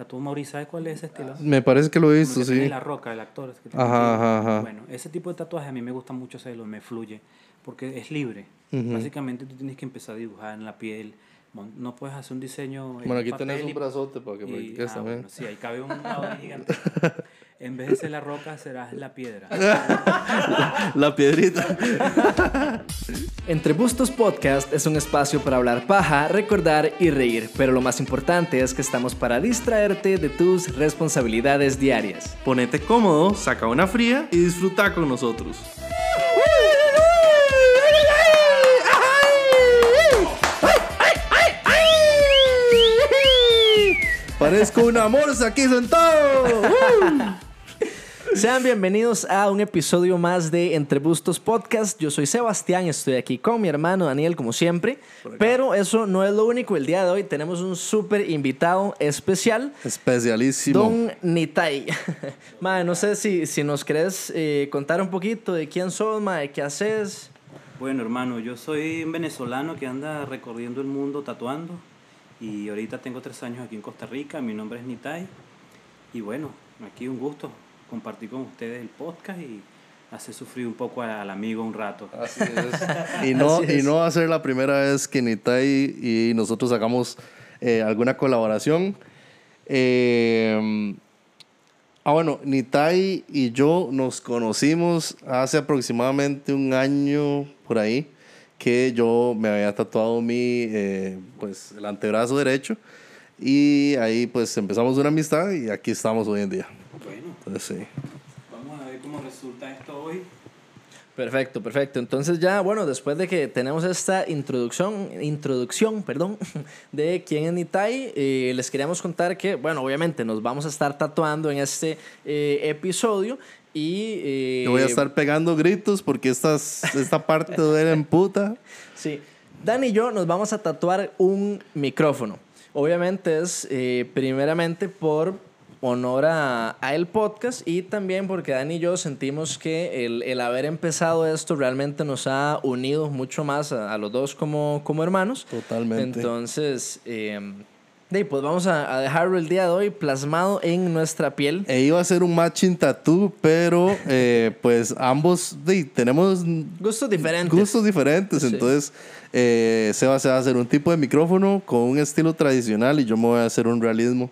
Tatuó Mauricio, ¿sabes cuál es ese estilo? Me parece que lo he visto, sí. La roca, el actor. es que Ajá, ajá, ajá. Bueno, ese tipo de tatuaje a mí me gusta mucho hacerlo, me fluye, porque es libre. Básicamente tú tienes que empezar a dibujar en la piel. No puedes hacer un diseño. en Bueno, aquí tenés un brazote para que practiques ah, también. bueno, sí, ahí cabe un lado gigante. En vez de ser la roca, serás la piedra. La piedrita. Entre Bustos Podcast es un espacio para hablar paja, recordar y reír, pero lo más importante es que estamos para distraerte de tus responsabilidades diarias. Ponete cómodo, saca una fría y disfruta con nosotros. Parezco una morsa aquí sentado. Sean bienvenidos a un episodio más de Entre Bustos Podcast. Yo soy Sebastián, estoy aquí con mi hermano Daniel como siempre, pero eso no es lo único. El día de hoy tenemos un súper invitado especial. Especialísimo. Don Nitai. Mae, no sé si, si nos querés eh, contar un poquito de quién sos, mae, qué haces. Bueno, hermano, yo soy un venezolano que anda recorriendo el mundo tatuando. Y ahorita tengo tres años aquí en Costa Rica. Mi nombre es Nitai. Y bueno, aquí un gusto compartir con ustedes el podcast y hacer sufrir un poco a- al amigo un rato. Así es. Y no, Así es. y no va a ser la primera vez que Nitai y nosotros hagamos eh, alguna colaboración. Eh, ah, bueno, Nitai y yo nos conocimos hace aproximadamente un año por ahí que yo me había tatuado mi, eh, pues, el antebrazo derecho y ahí pues empezamos una amistad y aquí estamos hoy en día. Bueno, Entonces sí. vamos a ver cómo resulta esto hoy. Perfecto, perfecto. Entonces ya, bueno, después de que tenemos esta introducción, introducción, perdón, de quién es Nitai, eh, les queríamos contar que, bueno, obviamente nos vamos a estar tatuando en este eh, episodio y... eh, Yo voy a estar pegando gritos porque estas, esta parte duele en puta. Sí. Dan y yo nos vamos a tatuar un micrófono. Obviamente es eh, primeramente por honor a, a el podcast y también porque Dan y yo sentimos que el, el haber empezado esto realmente nos ha unido mucho más a, a los dos como, como hermanos. Totalmente. Entonces, eh, de pues vamos a, a dejarlo el día de hoy plasmado en nuestra piel. E iba a ser un matching tattoo, pero eh, pues ambos di, tenemos Gustos diferentes. gustos diferentes. Sí. Entonces, eh, Seba se va a hacer un tipo de micrófono con un estilo tradicional y yo me voy a hacer un realismo.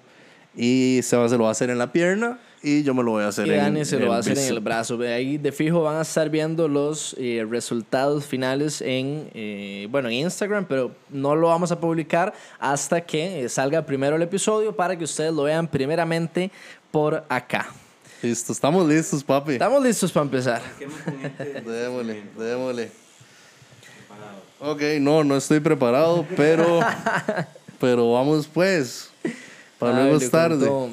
Y Seba se lo va a hacer en la pierna y yo me lo voy a hacer Y en Dani se lo va a hacer en el brazo. Ahí de fijo van a estar viendo los eh, resultados finales en, eh, bueno, en Instagram, pero no lo vamos a publicar hasta que eh, salga primero el episodio para que ustedes lo vean primeramente por acá. Listo, estamos listos, papi. Estamos listos para empezar. Démosle, démosle. Ok, no, no estoy preparado, pero, pero vamos pues. Para luego es tarde. contó.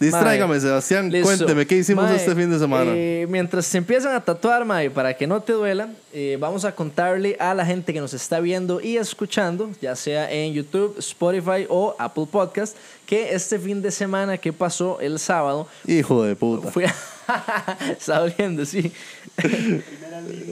Distráigame, Sebastián. Listo. Cuénteme, ¿qué hicimos Mae, este fin de semana? eh, mientras se empiezan a tatuar, Mae, para que no te duela, eh, vamos a contarle a la gente que nos está viendo y escuchando, ya sea en YouTube, Spotify o Apple Podcast, que este fin de semana que pasó el sábado Hijo de puta. fui a... Estaba viendo, sí.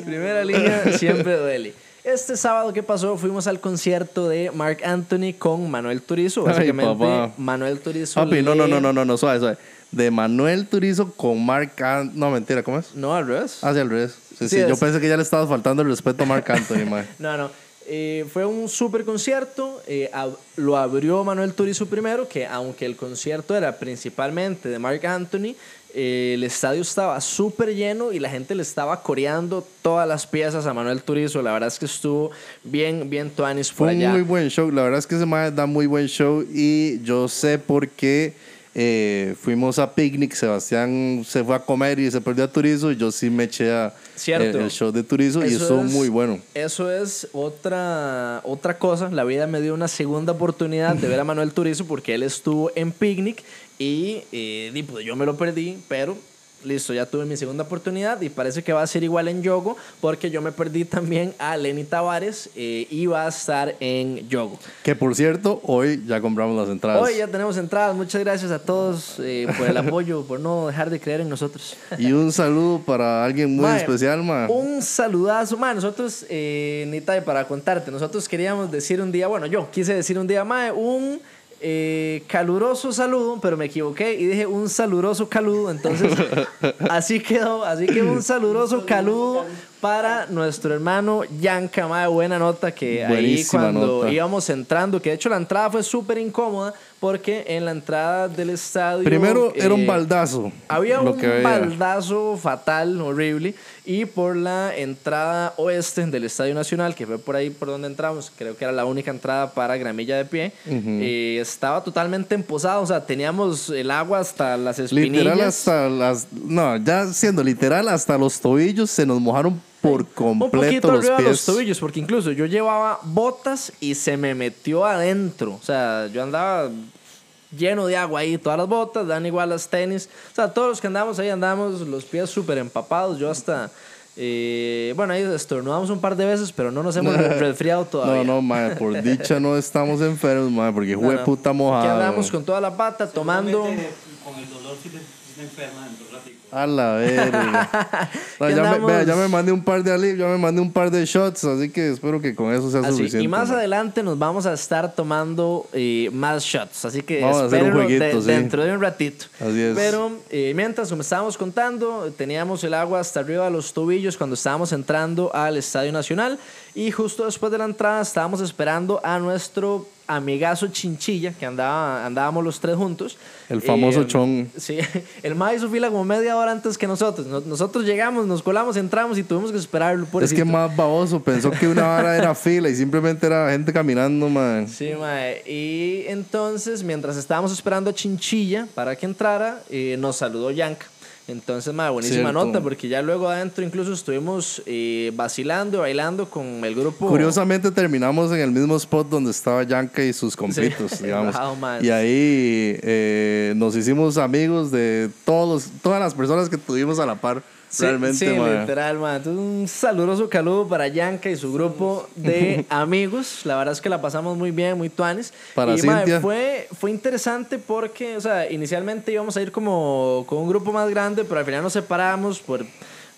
Primera línea siempre duele. Este sábado que pasó fuimos al concierto de Mark Anthony con Manuel Turizo. Ay, Básicamente, papá. Manuel Turizo. Papi, no, no, no, no, no, no, suave, suave. De Manuel Turizo con Mark An- No, mentira, ¿cómo es? No, al revés. Hacia el revés. Sí, Sí, sí, yo pensé que ya le estabas faltando el respeto a Mark Anthony, mae. No, no. Eh, fue un súper concierto. eh, ab- lo abrió Manuel Turizo primero, que aunque el concierto era principalmente de Mark Anthony, eh, el estadio estaba súper lleno y la gente le estaba coreando todas las piezas a Manuel Turizo. La verdad es que estuvo bien, bien tuanis por Fue un allá. muy buen show. La verdad es que mae da muy buen show y yo sé por qué eh, fuimos a picnic. Sebastián se fue a comer y se perdió a Turizo y yo sí me eché a Cierto. el, el show de Turizo y Eso estuvo es- muy bueno. Eso es otra, otra cosa. La vida me dio una segunda oportunidad de ver a Manuel Turizo porque él estuvo en picnic y, eh, di, pues, yo me lo perdí, pero listo, ya tuve mi segunda oportunidad y parece que va a ser igual en Yogo porque yo me perdí también a Lenny Tavares eh, y va a estar en Yogo. Que por cierto, hoy ya compramos las entradas. Hoy ya tenemos entradas. Muchas gracias a todos eh, por el apoyo, por no dejar de creer en nosotros. Y un saludo para alguien muy Mae, especial, ma. Un saludazo, mae. Nosotros, eh, Nita, para contarte, nosotros queríamos decir un día, bueno, yo quise decir un día, mae, un eh, caluroso saludo, pero me equivoqué y dije un saludoso caludo, entonces así quedó, así que un saludoso caludo para nuestro hermano Yanka, de buena nota que ahí Buenísima cuando nota. íbamos entrando, que de hecho la entrada fue súper incómoda porque en la entrada del estadio... Primero era un eh, baldazo. había un había. baldazo fatal, horrible, y por la entrada oeste del Estadio Nacional, que fue por ahí por donde entramos, creo que era la única entrada para gramilla de pie, eh, estaba totalmente emposado, o sea, teníamos el agua hasta las espinillas. Literal hasta las... No, ya siendo literal, hasta los tobillos se nos mojaron por un completo poquito los arriba de pies. los tobillos, porque incluso yo llevaba botas y se me metió adentro. O sea, yo andaba lleno de agua ahí, todas las botas, dan igual las tenis. O sea, todos los que andamos ahí andamos los pies súper empapados. Yo hasta, eh, bueno, ahí estornudamos un par de veces, pero no nos hemos resfriado todavía. No, no, madre, por dicha no estamos enfermos, madre, porque No, fue no. puta Aquí mojada. andamos con toda la pata tomando... Con el dolor si te, si te enfermas dentro de un ratico. A la verga. No, ¿Qué ya, me, vea, ya me mandé un par de alif, ya me mandé un par de shots, así que espero que con eso sea Así, suficiente. y más adelante nos vamos a estar tomando eh, más shots. Así que jueguito, de- sí. dentro de un ratito. Así es. Pero eh, mientras, como estábamos contando, teníamos el agua hasta arriba de los tobillos cuando estábamos entrando al Estadio Nacional. Y justo después de la entrada estábamos esperando a nuestro amigazo Chinchilla, que andaba, andábamos los tres juntos. El famoso Eh, chon. Sí, el ma hizo fila como media hora antes que nosotros. Nos- Nosotros llegamos, nos colamos, entramos y tuvimos que esperarlo. Es que pobrecito. más baboso, pensó que una vara era fila y simplemente era gente caminando, man. Sí, mae. Y entonces, mientras estábamos esperando a Chinchilla para que entrara, eh, nos saludó Yanka. Entonces, mae, buenísima Cierto. nota, porque ya luego adentro incluso estuvimos eh, vacilando, bailando con el grupo. Curiosamente terminamos en el mismo spot donde estaba Yanka y sus compitos, digamos. Wow. Y ahí eh, nos hicimos amigos de todos, todas las personas que tuvimos a la par. Sí, realmente, sí, man. literal, man. Entonces, un saludoso caludo para Yanka y su grupo de amigos. La verdad es que la pasamos muy bien, muy tuanes. Para y, Cintia. fue, fue interesante porque, o sea, inicialmente íbamos a ir como con un grupo más grande, pero al final nos separamos por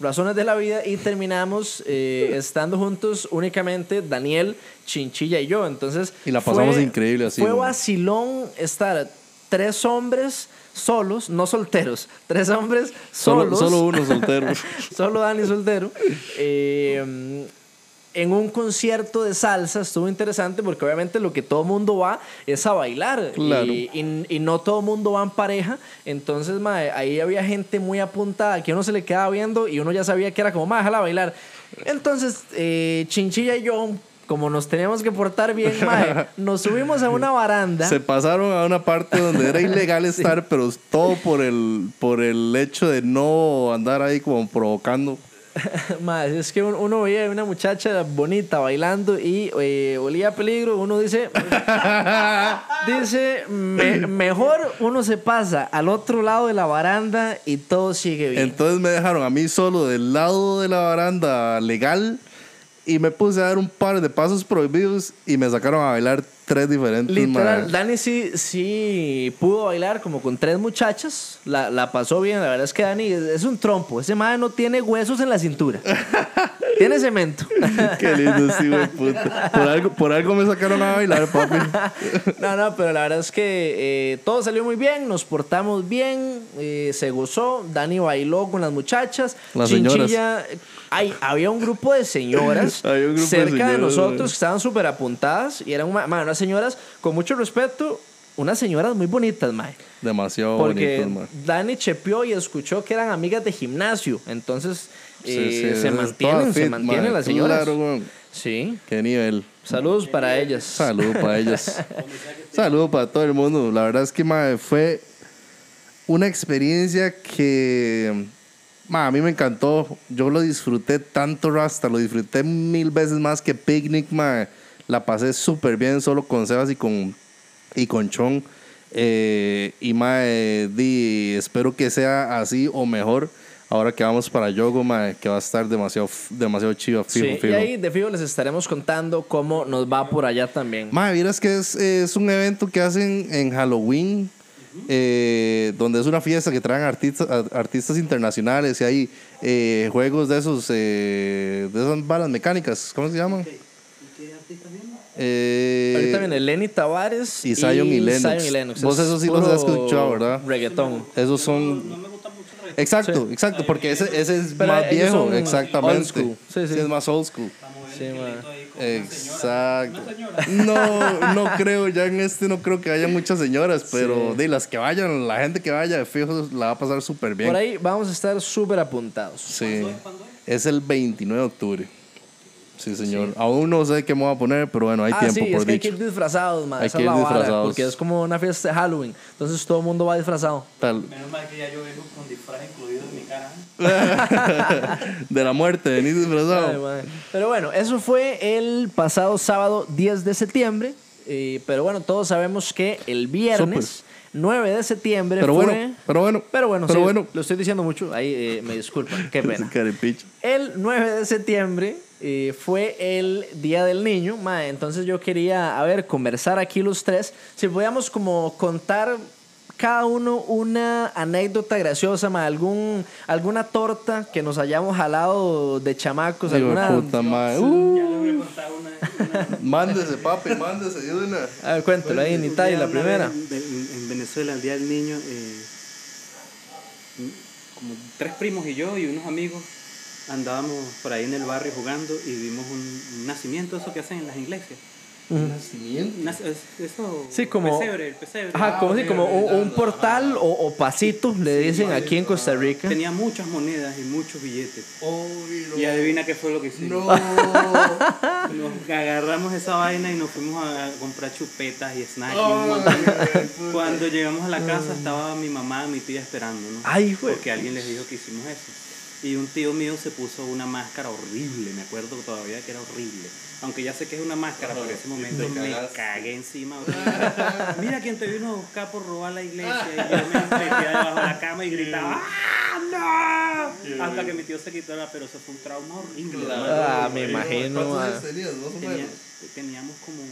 razones de la vida y terminamos eh, estando juntos únicamente Daniel, Chinchilla y yo. Entonces, Y la pasamos fue- increíble así, Fue man. vacilón estar tres hombres solos, no solteros, tres hombres Solo, solos. solo uno soltero. Solo Dani Soltero. Eh, en un concierto de salsa estuvo interesante porque obviamente lo que todo mundo va es a bailar. Claro. Y, y- y no todo mundo va en pareja. Entonces, ahí había gente muy apuntada que uno se le quedaba viendo y uno ya sabía que era como, mae, déjala bailar. Entonces, eh, Chinchilla y yo, como nos teníamos que portar bien, mae, nos subimos a una baranda. Se pasaron a una parte donde era ilegal estar, pero todo por el, por el hecho de no andar ahí como provocando. Es que un- uno veía una muchacha bonita bailando y eh, olía a peligro. Uno dice, dice, "Me- mejor uno se pasa al otro lado de la baranda y todo sigue bien. Entonces me dejaron a mí solo del lado de la baranda legal y me puse a dar un par de pasos prohibidos y me sacaron a bailar tres diferentes. Literal. Dani sí, sí pudo bailar como con tres muchachas. La, la pasó bien. La verdad es que Dani es, es un trompo. Ese madre no tiene huesos en la cintura. tiene cemento. Qué lindo, sí, güey, puta. Por algo, por algo me sacaron a bailar, papi. No, no, pero la verdad es que eh, todo salió muy bien, nos portamos bien, eh, se gozó, Dani bailó con las muchachas, Las Chinchilla, ay, había un grupo de señoras grupo cerca de, señoras, nosotros que estaban súper apuntadas y eran una- ma, unas señoras con mucho respeto, unas señoras muy bonitas, mae. Demasiado Porque bonito, mae. Dani chepeó y escuchó que eran amigas de gimnasio, entonces Sí, eh, sí, se mantienen, se mantienen las señoras. Claro. Sí, Qué nivel. saludos para ellas. Saludos para ellas. Saludos para todo el mundo. La verdad es que mae, fue una experiencia que mae, a mí me encantó. Yo lo disfruté tanto, Rasta. Lo disfruté mil veces más que Picnic. mae. La pasé súper bien solo con Sebas y con, y con Chon. Eh, y mae, di, espero que sea así o mejor. Ahora que vamos para Yogo, mae, que va a estar demasiado, demasiado chido, fijo, Sí, y ahí de fijo les estaremos contando cómo nos va por allá también. Mae, vieras que es, es un evento que hacen en Halloween, eh, donde es una fiesta que traen artistas, a- artistas internacionales y hay eh, juegos de esos, eh, de esas balas mecánicas, ¿cómo se llaman? Eh, Ahorita viene Lenny Tavares y Zion y Lennox. Zion y Lennox. Vos Es eso sí los has escuchado, ¿verdad? Reggaetón. Esos son... No me gusta mucho el reggaetón. Exacto, Sí. exacto, porque ese, ese es Pero más viejo, exactamente. old school. Sí, sí. es más old school. Sí, ahí con una Exacto. señora. Una señora. No, no creo, ya en este no creo que haya muchas señoras, pero Sí. de las que vayan, la gente que vaya de fijo la va a pasar súper bien. Por ahí vamos a estar súper apuntados. Sí. ¿Cuándo es? Es el 29 de octubre. Sí, señor. Aún no sé qué me voy a poner, pero bueno, hay ah, tiempo sí, por es que hay que dicho. ir disfrazados, man. Hay Esa que es la ir vara, disfrazados. porque es como una fiesta de Halloween. Entonces todo el mundo va disfrazado. Tal, Menos mal que ya yo vengo con disfraz incluido en mi cara. de la muerte, venís disfrazado. Ay. Pero bueno, eso fue el pasado sábado 10 de septiembre. Eh, pero bueno, todos sabemos que el viernes 9 de septiembre pero fue... bueno, pero bueno. Pero bueno, pero sí, bueno. lo estoy diciendo mucho. Ahí eh, me disculpan. Qué pena. El 9 de septiembre eh, fue el Día del Niño, mae, entonces yo quería, a ver, conversar aquí los tres, si podíamos como contar cada uno una anécdota graciosa, mae, algún, alguna torta que nos hayamos jalado de chamacos, alguna... puta madre. Ya Uh, le voy a contar una. una mándese, papi, mándese de una. A ver, cuéntelo ahí, un Nitay, día, la primera. En, en- en Venezuela, el Día del Niño, eh, como tres primos y yo y unos amigos andábamos por ahí en el barrio jugando y vimos un, un nacimiento, eso que hacen en las iglesias. Nacimiento. Nac- es- Eso, Sí, como- Pesebre, el pesebre. Ajá, como, Ah, como un, un portal o, o pasito, le dicen aquí en Costa Rica. Tenía muchas monedas y muchos billetes. Y adivina qué fue lo que hicimos. No. Nos agarramos esa vaina y nos fuimos a comprar chupetas y snacks. y un. Cuando llegamos a la casa estaba mi mamá, mi tía esperando, ¿no? Ay, güey. Porque alguien les dijo que hicimos eso. Y un tío mío se puso una máscara horrible, me acuerdo todavía que era horrible. Aunque ya sé que es una máscara, pero en ese momento me cagué encima. Mira quién te vino a buscar por robar la iglesia. Y yo me metía debajo de la cama y gritaba, ¡Ah, no! Hasta que mi tío se quitó la, pero eso fue un trauma horrible. Ah, me imagino. ¿Cuántos ah. teníamos como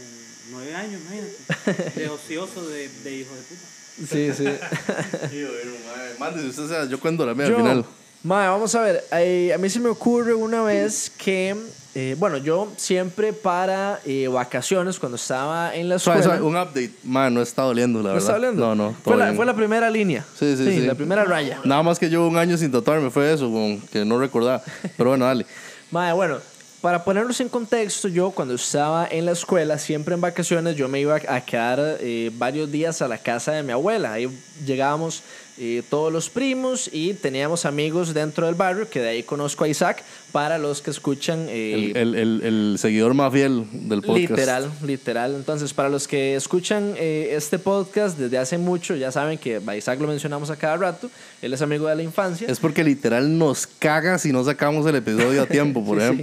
nueve años, imagínate. De ocioso, de, de hijo de puta. Sí, sí. Tío, bueno, madre. Mándese usted, sea, yo cuento la mía Yo- al final. Mae, vamos a ver. eh, a mí se me ocurre una vez que, eh, bueno, yo siempre para eh, vacaciones, cuando estaba en la escuela. suave, un update. Man, no está doliendo, la ¿No verdad. está hablando? No, no. Fue la, fue la primera línea. Sí, sí, sí. La primera raya. Nada más que llevo un año sin tatuarme, fue eso, que no recordaba. Pero bueno, dale. Mae, bueno, para ponernos en contexto, yo cuando estaba en la escuela, siempre en vacaciones, yo me iba a quedar eh, varios días a la casa de mi abuela. Ahí llegábamos eh, todos los primos y teníamos amigos dentro del barrio, que de ahí conozco a Isaac, para los que escuchan... eh, El, el, el, el seguidor más fiel del podcast. Literal, literal. Entonces, para los que escuchan eh, este podcast desde hace mucho, ya saben que a Isaac lo mencionamos a cada rato. Él es amigo de la infancia. Es porque literal nos caga si no sacamos el episodio a tiempo, por Sí, sí.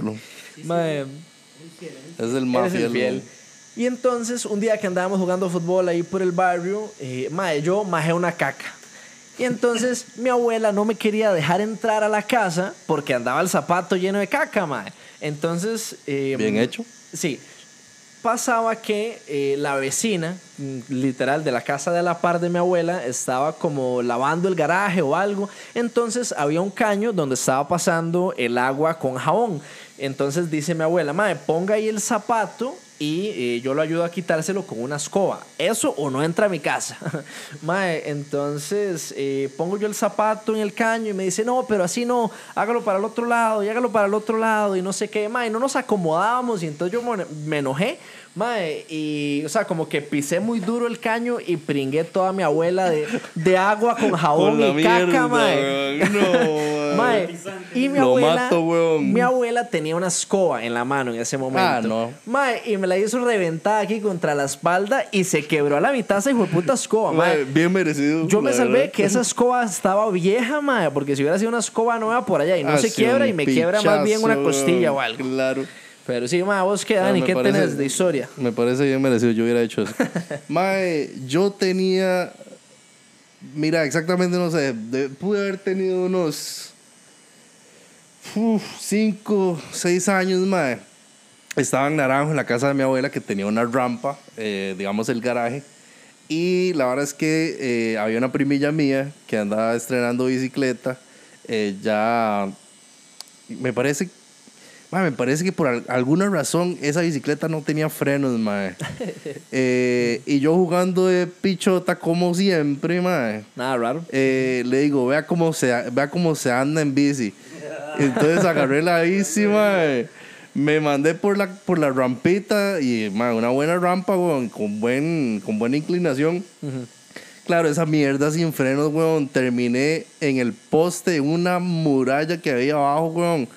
Mae, Es el más el fiel. ¿no? Y entonces, un día que andábamos jugando fútbol ahí por el barrio, eh, mae, yo majé una caca. Y entonces mi abuela no me quería dejar entrar a la casa porque andaba el zapato lleno de caca, mae. Entonces... eh, Bien hecho. Sí. Pasaba que eh, la vecina, mm, literal, de la casa de la par de mi abuela, estaba como lavando el garaje o algo. Entonces había un caño donde estaba pasando el agua con jabón. Entonces dice mi abuela, madre, ponga ahí el zapato y eh, yo lo ayudo a quitárselo con una escoba. Eso o no entra a mi casa. Mae, entonces eh, pongo yo el zapato en el caño y me dice, no, pero así no, hágalo para el otro lado y hágalo para el otro lado y no sé qué. Mae, no nos acomodábamos y entonces yo me- me enojé. Mae, y, o sea, como que pisé muy duro el caño y pringué toda mi abuela de, de agua con jabón Con y caca, mierda, mae. No, Mae, y mi Lo abuela, mato, weón. mi abuela tenía una escoba en la mano en ese momento. Ah, no. Mae, y me la hizo reventada aquí contra la espalda y se quebró a la mitad esa hijo de puta escoba, mae. Mae, Bien merecido. Yo me salvé verdad. que esa escoba estaba vieja, mae, porque si hubiera sido una escoba nueva por allá y no Ah, se sí, quiebra y me quiebra más bien una costilla o algo. Claro. Pero sí, mae, vos qué, Ah, Dani, me ¿qué parece- tenés de historia? Me parece bien merecido, yo hubiera hecho eso. Mae, yo tenía. Mira, exactamente no sé. de- pude haber tenido unos. 5, 6 años, mae. Estaba en Naranjo, en la casa de mi abuela, que tenía una rampa, eh, digamos el garaje. Y la verdad es que eh, había una primilla mía que andaba estrenando bicicleta. eh, ya. Me parece me Ma, me parece que por al- alguna razón esa bicicleta no tenía frenos, mae. Eh, y yo jugando de pichota como siempre, mae. Nada raro. eh, le digo, vea cómo se, vea cómo se anda en bici. Entonces agarré la bici. Me mandé por la, por la rampita y mae, una buena rampa, weón, con, buen, con buena inclinación. Claro, esa mierda sin frenos, weón. Terminé en el poste, una muralla que había abajo, weón.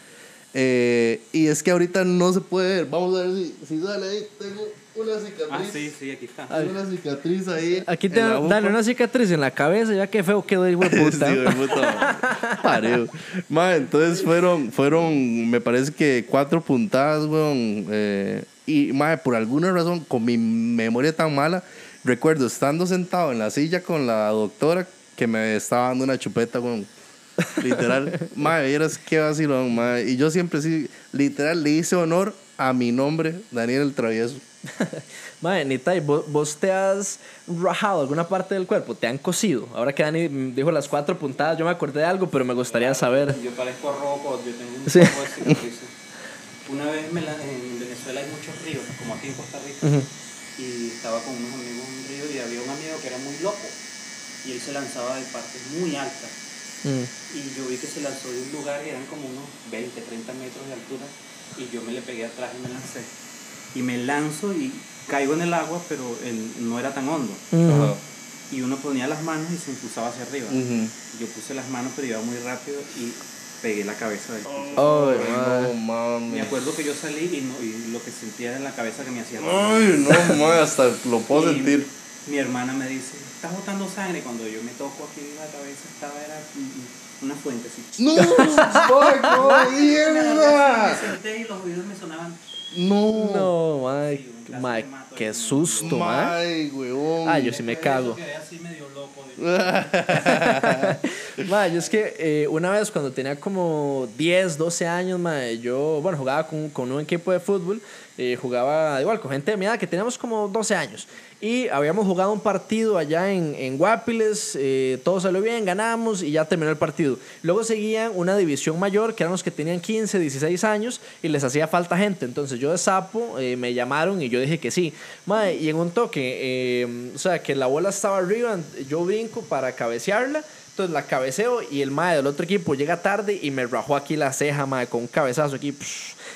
Eh, y es que ahorita no se puede ver. Vamos a ver si, si sale ahí. Tengo una cicatriz. Ah, sí, sí, aquí está. Tengo una cicatriz ahí. Aquí te dale una cicatriz en la cabeza, ya que feo quedó, hijo de puta. Sí, puta. Pareo. Ma, entonces fueron, fueron, me parece que cuatro puntadas, weón. eh, y, ma, por alguna razón, con mi memoria tan mala, recuerdo estando sentado en la silla con la doctora que me estaba dando una chupeta, weón. Literal. ma, vieras qué vacilón, ma. Y yo siempre sí, literal, le hice honor a mi nombre, Daniel el Travieso. Madre, Nitai, ¿vos, vos te has rajado alguna parte del cuerpo? ¿Te han cosido? Ahora que Dani mm, dijo las cuatro puntadas, yo me acordé de algo, pero me gustaría saber. Yo parezco roco, yo tengo un Sí. poco de. Una vez me la- en Venezuela hay muchos ríos, como aquí en Costa Rica, y estaba con unos amigos en un río y había un amigo que era muy loco y él se lanzaba de partes muy altas. Mm. Y yo vi que se lanzó de un lugar y eran como unos 20, 30 metros de altura. Y yo me le pegué atrás y me lancé. Y me lanzo y caigo en el agua, pero el- no era tan hondo. Y uno ponía las manos y se impulsaba hacia arriba. Yo puse las manos, pero iba muy rápido y pegué la cabeza del piso. Madre. no mames. Me acuerdo que yo salí y, no- y lo que sentía en la cabeza que me hacía. Ay, no, hasta lo puedo sentir. Mi hermana me dice, estás botando sangre. Cuando yo me toco aquí la cabeza estaba era una fuente así. ¡No! ¡Ay, cómo Me mierda! senté y los oídos me sonaban. ¡No! No, madre, Mato qué susto, madre. ¡Ay, weón! Ah, yo sí me cago. Quedé así medio loco. de- Ma, yo es que eh, una vez cuando tenía como 10, 12 años, ma, yo, bueno, jugaba con, con un equipo de fútbol, eh, jugaba igual con gente de mi edad que teníamos como 12 años. Y habíamos jugado un partido allá en, en Guapiles, eh, todo salió bien, ganamos y ya terminó el partido. Luego seguían una división mayor, que eran los que tenían 15, 16 años y les hacía falta gente. Entonces yo de sapo eh, me llamaron y yo dije que sí. Ma, y en un toque, eh, o sea, que la bola estaba arriba, yo brinco para cabecearla. Entonces la cabeceo y el mae del otro equipo llega tarde y me rajó aquí la ceja, mae, con un cabezazo aquí.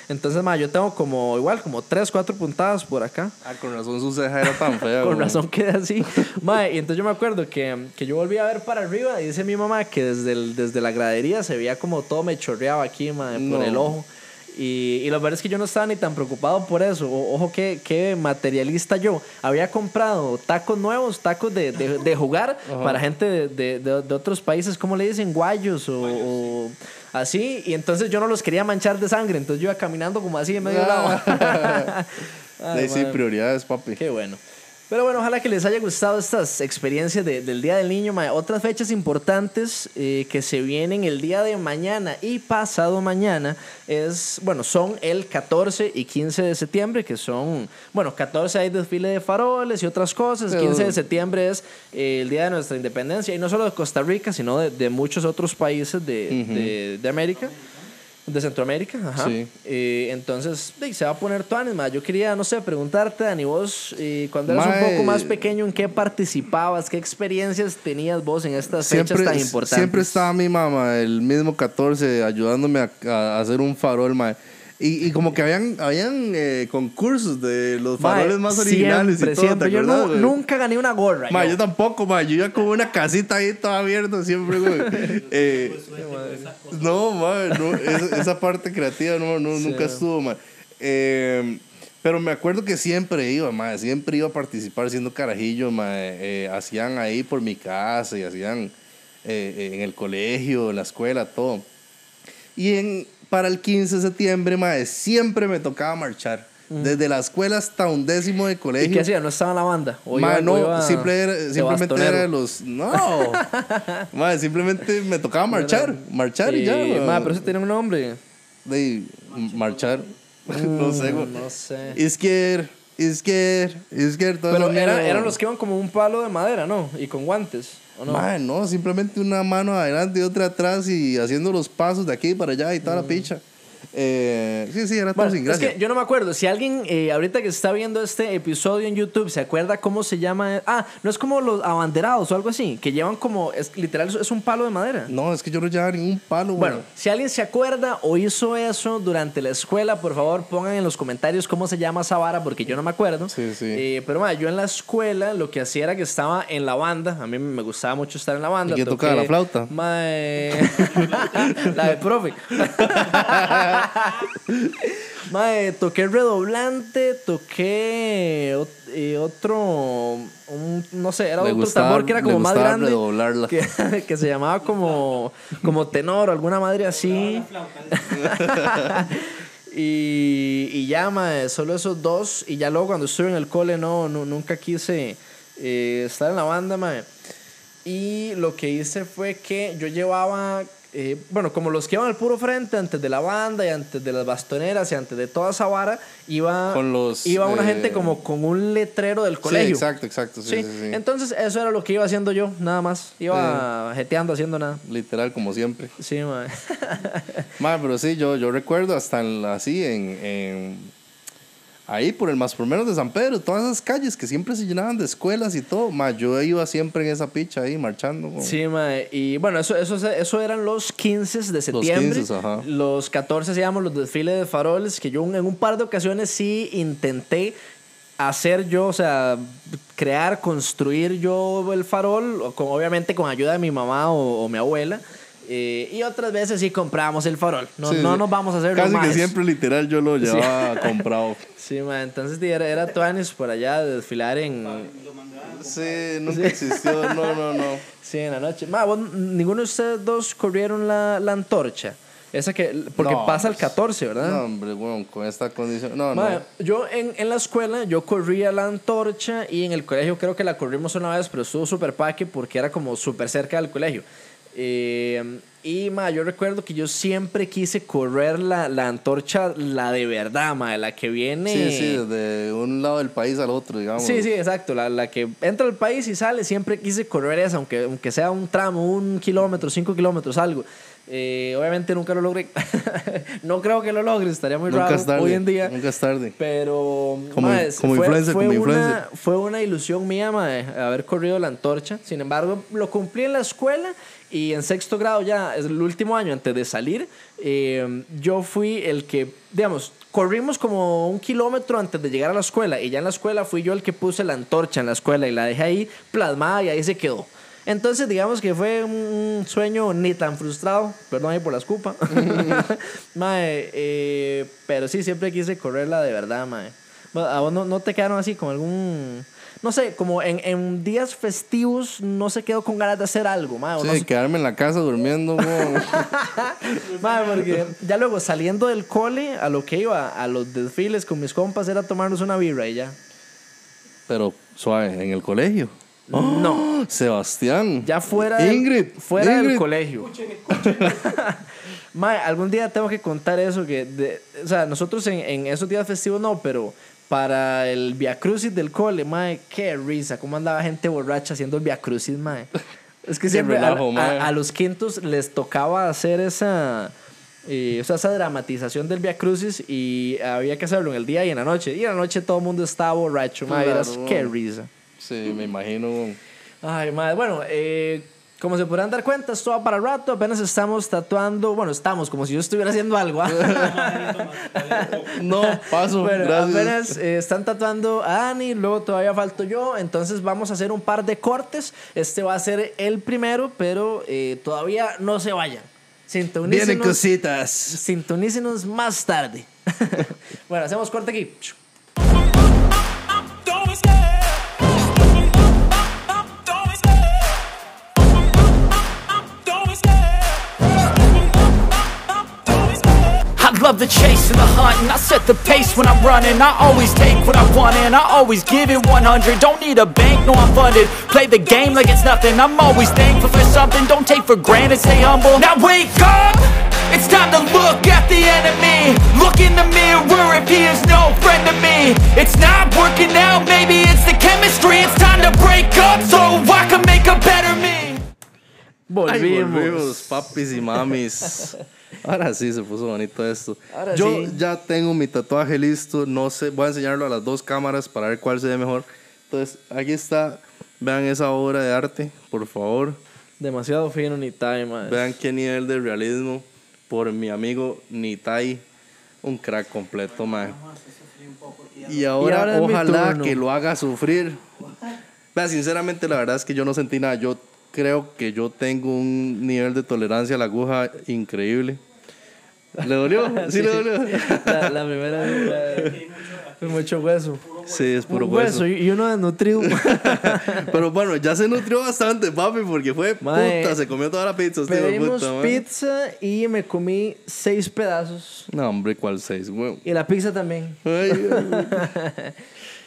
Entonces, mae, yo tengo como, igual, como 3, 4 puntadas por acá. Ah, con razón su ceja era tan fea. Con razón quedé así. Mae, y entonces yo me acuerdo que, que yo volví a ver para arriba y dice mi mamá que desde, el- desde la gradería se veía como todo me chorreaba aquí, mae, por No. el ojo. Y, y lo verdad es que yo no estaba ni tan preocupado por eso. O- ojo, qué, qué materialista yo. Había comprado tacos nuevos, tacos de, de, de jugar para gente de, de, otros países, ¿cómo le dicen? Guayos o, o así. Y entonces yo no los quería manchar de sangre. Entonces yo iba caminando como así en medio del agua. Ay, Sí, prioridades, papi. Qué bueno. Pero bueno, ojalá que les haya gustado estas experiencias de- del Día del Niño. mae. Otras fechas importantes eh, que se vienen el día de mañana y pasado mañana es, bueno, son el 14 y 15 de septiembre, que son, bueno, 14 hay desfile de faroles y otras cosas. Pero- 15 de septiembre es eh, el día de nuestra independencia, y no solo de Costa Rica, sino de, de muchos otros países de, de- de América. De Centroamérica, ajá. Sí. Eh, entonces, se va a poner tu ánima. Yo quería, no sé, preguntarte, Dani, vos, eh, cuando eras un poco más pequeño, ¿en qué participabas? ¿Qué experiencias tenías vos en estas fechas Siempre, tan importantes? siempre estaba mi mamá el mismo 14 ayudándome a, a hacer un farol, mae. Y, y como que habían, habían eh, concursos de los faroles más originales siempre, y todo, siempre. ¿te Yo nunca gané una gorra. Ma, yo. yo tampoco, ma. Yo iba con una casita ahí toda abierta siempre, güey. Eh, no, ma, no, esa, esa parte creativa no, no, nunca estuvo, ma. Eh, pero me acuerdo que siempre iba, ma. Siempre iba a participar siendo carajillo, ma. Eh, hacían ahí por mi casa y hacían eh, en el colegio, en la escuela, todo. Y en, para el 15 de septiembre, ma, siempre me tocaba marchar. Desde la escuela hasta un décimo de ¿Y colegio. qué hacía? ¿No estaba en la banda? ¿O iba- o no, iba simple era- simplemente bastonero? era de los. No. Ma, simplemente me tocaba marchar. Marchar y ya. Eh, ma. ma, pero eso tiene un nombre. De marchar. no sé. Mm, No sé. Izquier, izquier, izquier. toda Pero era- eran los que iban como un palo de madera, ¿no? Y con guantes, ¿o no? Simplemente una mano adelante y otra atrás y haciendo los pasos de aquí para allá y toda Mm. la picha. Eh, sí, sí, era todo Bueno, sin es gracia. que yo no me acuerdo. Si alguien eh, ahorita que está viendo este episodio en YouTube se acuerda cómo se llama. Ah, no es como los abanderados o algo así, que llevan como. Es, literal, es un palo de madera. No, es que yo no llevaba ningún palo, Bueno, si alguien se acuerda o hizo eso durante la escuela, por favor pongan en los comentarios cómo se llama esa vara, porque yo no me acuerdo. Sí, sí. Eh, pero ma, yo en la escuela lo que hacía era que estaba en la banda. A mí me gustaba mucho estar en la banda. ¿Y quién tocaba la flauta? Eh, la de profe. Ma, eh, toqué redoblante, toqué eh, otro, un- no sé, era Le otro gustaba- tambor que era como más grande. Que, que se llamaba como, como tenor o alguna madre así. y, y ya, mae, solo esos dos. Y ya luego cuando estuve en el cole, no, no nunca quise eh, estar en la banda, mae. Y lo que hice fue que yo llevaba, eh, bueno, como los que iban al puro frente, antes de la banda y antes de las bastoneras y antes de toda esa vara, iba, Con los, iba una eh, gente como con un letrero del colegio. Sí, exacto, exacto. Sí, Sí, sí, sí. entonces eso era lo que iba haciendo yo, nada más. Iba jeteando, haciendo nada. Literal, como siempre. Sí, mae. Ma, pero sí, yo, yo recuerdo hasta en así, en, en- ahí por el más por menos de San Pedro, todas esas calles que siempre se llenaban de escuelas y todo. Ma, yo iba siempre en esa picha ahí marchando. como- Sí, mae. Y bueno, eso, eso, eso eran los 15 de septiembre. 15, ajá. Los 14 se llaman los desfiles de faroles, que yo en un par de ocasiones sí intenté hacer yo, o sea, crear, construir yo el farol, con, obviamente con ayuda de mi mamá o, o mi abuela. Eh, y otras veces sí compramos el farol. No, Sí, no sí. nos vamos a hacer Casi más. que siempre literal yo lo llevaba comprado. Sí, mae. Entonces era, era Tuanis por allá de desfilar en, Sí, nunca existió, no, no, no. Sí, en la noche. Ma, vos- ninguno de ustedes dos corrieron la, la antorcha. Esa que, porque No, pasa el pues, 14, ¿verdad? No, hombre, bueno, con esta condición. No, no. Yo en, en la escuela, yo corría la antorcha y en el colegio creo que la corrimos una vez, pero estuvo súper paque porque era como súper cerca del colegio. Eh, y ma, yo recuerdo que yo siempre quise correr la, la antorcha, la de verdad, ma, la que viene. Sí, sí, desde un lado del país al otro, digamos. Sí, sí, exacto. La, la que entra al país y sale, siempre quise correr esa, aunque, aunque sea un tramo, un kilómetro, cinco kilómetros, algo. Eh, obviamente nunca lo logré. no creo que lo logre, estaría muy Nunca raro es tarde. hoy en día. Nunca es tarde. Pero Como- como influencer, fue como una, influencer. fue una ilusión mía mae, haber corrido la antorcha. Sin embargo, lo cumplí en la escuela y en sexto grado ya, es el último año antes de salir, eh, yo fui el que, digamos, corrimos como un kilómetro antes de llegar a la escuela y ya en la escuela fui yo el que puse la antorcha en la escuela y la dejé ahí plasmada y ahí se quedó. Entonces, digamos que fue un sueño ni tan frustrado, perdón ahí por la escupa. mae, eh, pero sí, siempre quise correrla de verdad, mae. Bueno, ¿A vos no, no te quedaron así con algún... No sé, como en, en días festivos no se quedó con ganas de hacer algo, o Sí, no quedarme en la casa durmiendo, porque ya luego saliendo del cole, a lo que iba, a los desfiles con mis compas era tomarnos una birra y ya. Pero suave, en el colegio. No, Sebastián. ya fuera, del- Ingrid. fuera del colegio. Mae, algún día tengo que contar eso, que, de- o sea, nosotros en, en esos días festivos no, pero para el Via Crucis del cole, mae, qué risa, cómo andaba gente borracha haciendo el Via Crucis, mae. Es que siempre a- relajo, a, mae. a los quintos les tocaba hacer esa, eh, o sea, esa dramatización del Via Crucis y había que hacerlo en el día y en la noche. Y en la noche todo el mundo estaba borracho, mae, Claro, qué risa. Sí, me imagino. Ay, madre. Bueno, eh, como se podrán dar cuenta, esto va para rato. Apenas estamos tatuando. Bueno, estamos como si yo estuviera haciendo algo. ¿ah? No, paso. bueno, gracias. apenas eh, están tatuando a Dani. Luego todavía falto yo. Entonces vamos a hacer un par de cortes. Este va a ser el primero, pero eh, todavía no se vayan. Vienen Sintonícenos, cositas. sintonícenos más tarde. bueno, hacemos corte aquí. Love the chase and the hunt and I set the pace when I'm running. I always take what I want and I always give it 100 Don't need a bank, no I'm funded. Play the game like it's nothing. I'm always thankful for something. Don't take for granted, stay humble. Now wake up! It's time to look at the enemy. Look in the mirror if he is no friend to me. It's not working out, maybe it's the chemistry. It's time to break up so I can make a better me. Ay, Volvimos. volvimos, papis y mamis. Ahora sí se puso bonito esto. Ahora Yo sí. ya tengo mi tatuaje listo. No sé, voy a enseñarlo a las dos cámaras para ver cuál se ve mejor. Entonces, aquí está. Vean esa obra de arte, por favor. Demasiado fino Nitai, mae. Vean qué nivel de realismo por mi amigo Nitai. Un crack completo, man. Y ahora, ahora es mi ojalá que lo haga sufrir. Vea, sinceramente, la verdad es que yo no sentí nada. Yo creo que yo tengo un nivel de tolerancia a la aguja increíble. ¿Le dolió? ¿Sí, le dolió? La, la primera vez, fue mucho hueso. Sí, es puro Un hueso. y y uno desnutrido. Pero bueno, ya se nutrió bastante, papi, porque fue puta, se comió toda la pizza. este Pedimos puta, pizza y me comí seis pedazos. No, hombre, ¿cuál seis? Y la pizza también. Ay,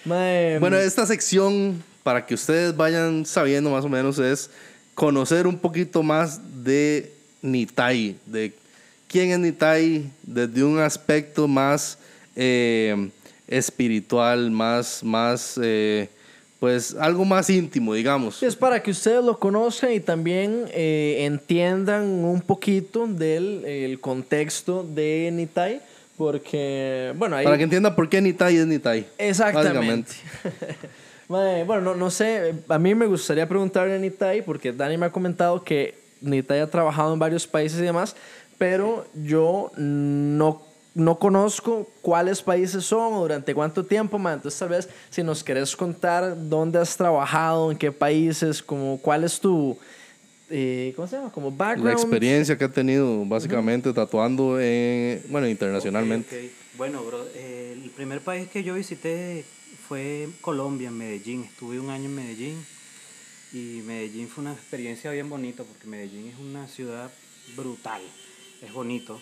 Bueno, esta sección, para que ustedes vayan sabiendo más o menos, es conocer un poquito más de Nitai, de quién es Nitai desde un aspecto más eh, espiritual, más, más eh, pues algo más íntimo, digamos. es para que ustedes lo conozcan y también eh, entiendan un poquito del el contexto de Nitai. Porque, bueno, ahí... Para que entiendan por qué Nitai es Nitai. Exactamente. Mae, bueno, no, no sé, a mí me gustaría preguntarle a Nitai, porque Dani me ha comentado que Nitai ha trabajado en varios países y demás, pero yo no, no conozco cuáles países son o durante cuánto tiempo, mae. entonces tal vez si nos querés contar dónde has trabajado, en qué países, como cuál es tu, eh, ¿cómo se llama? Como background. La experiencia que ha tenido básicamente tatuando, en, bueno, internacionalmente. Ok, ok. Bueno, bro, eh, el primer país que yo visité fue Colombia, en Medellín. Estuve un año en Medellín y Medellín fue una experiencia bien bonita porque Medellín es una ciudad brutal, es bonito.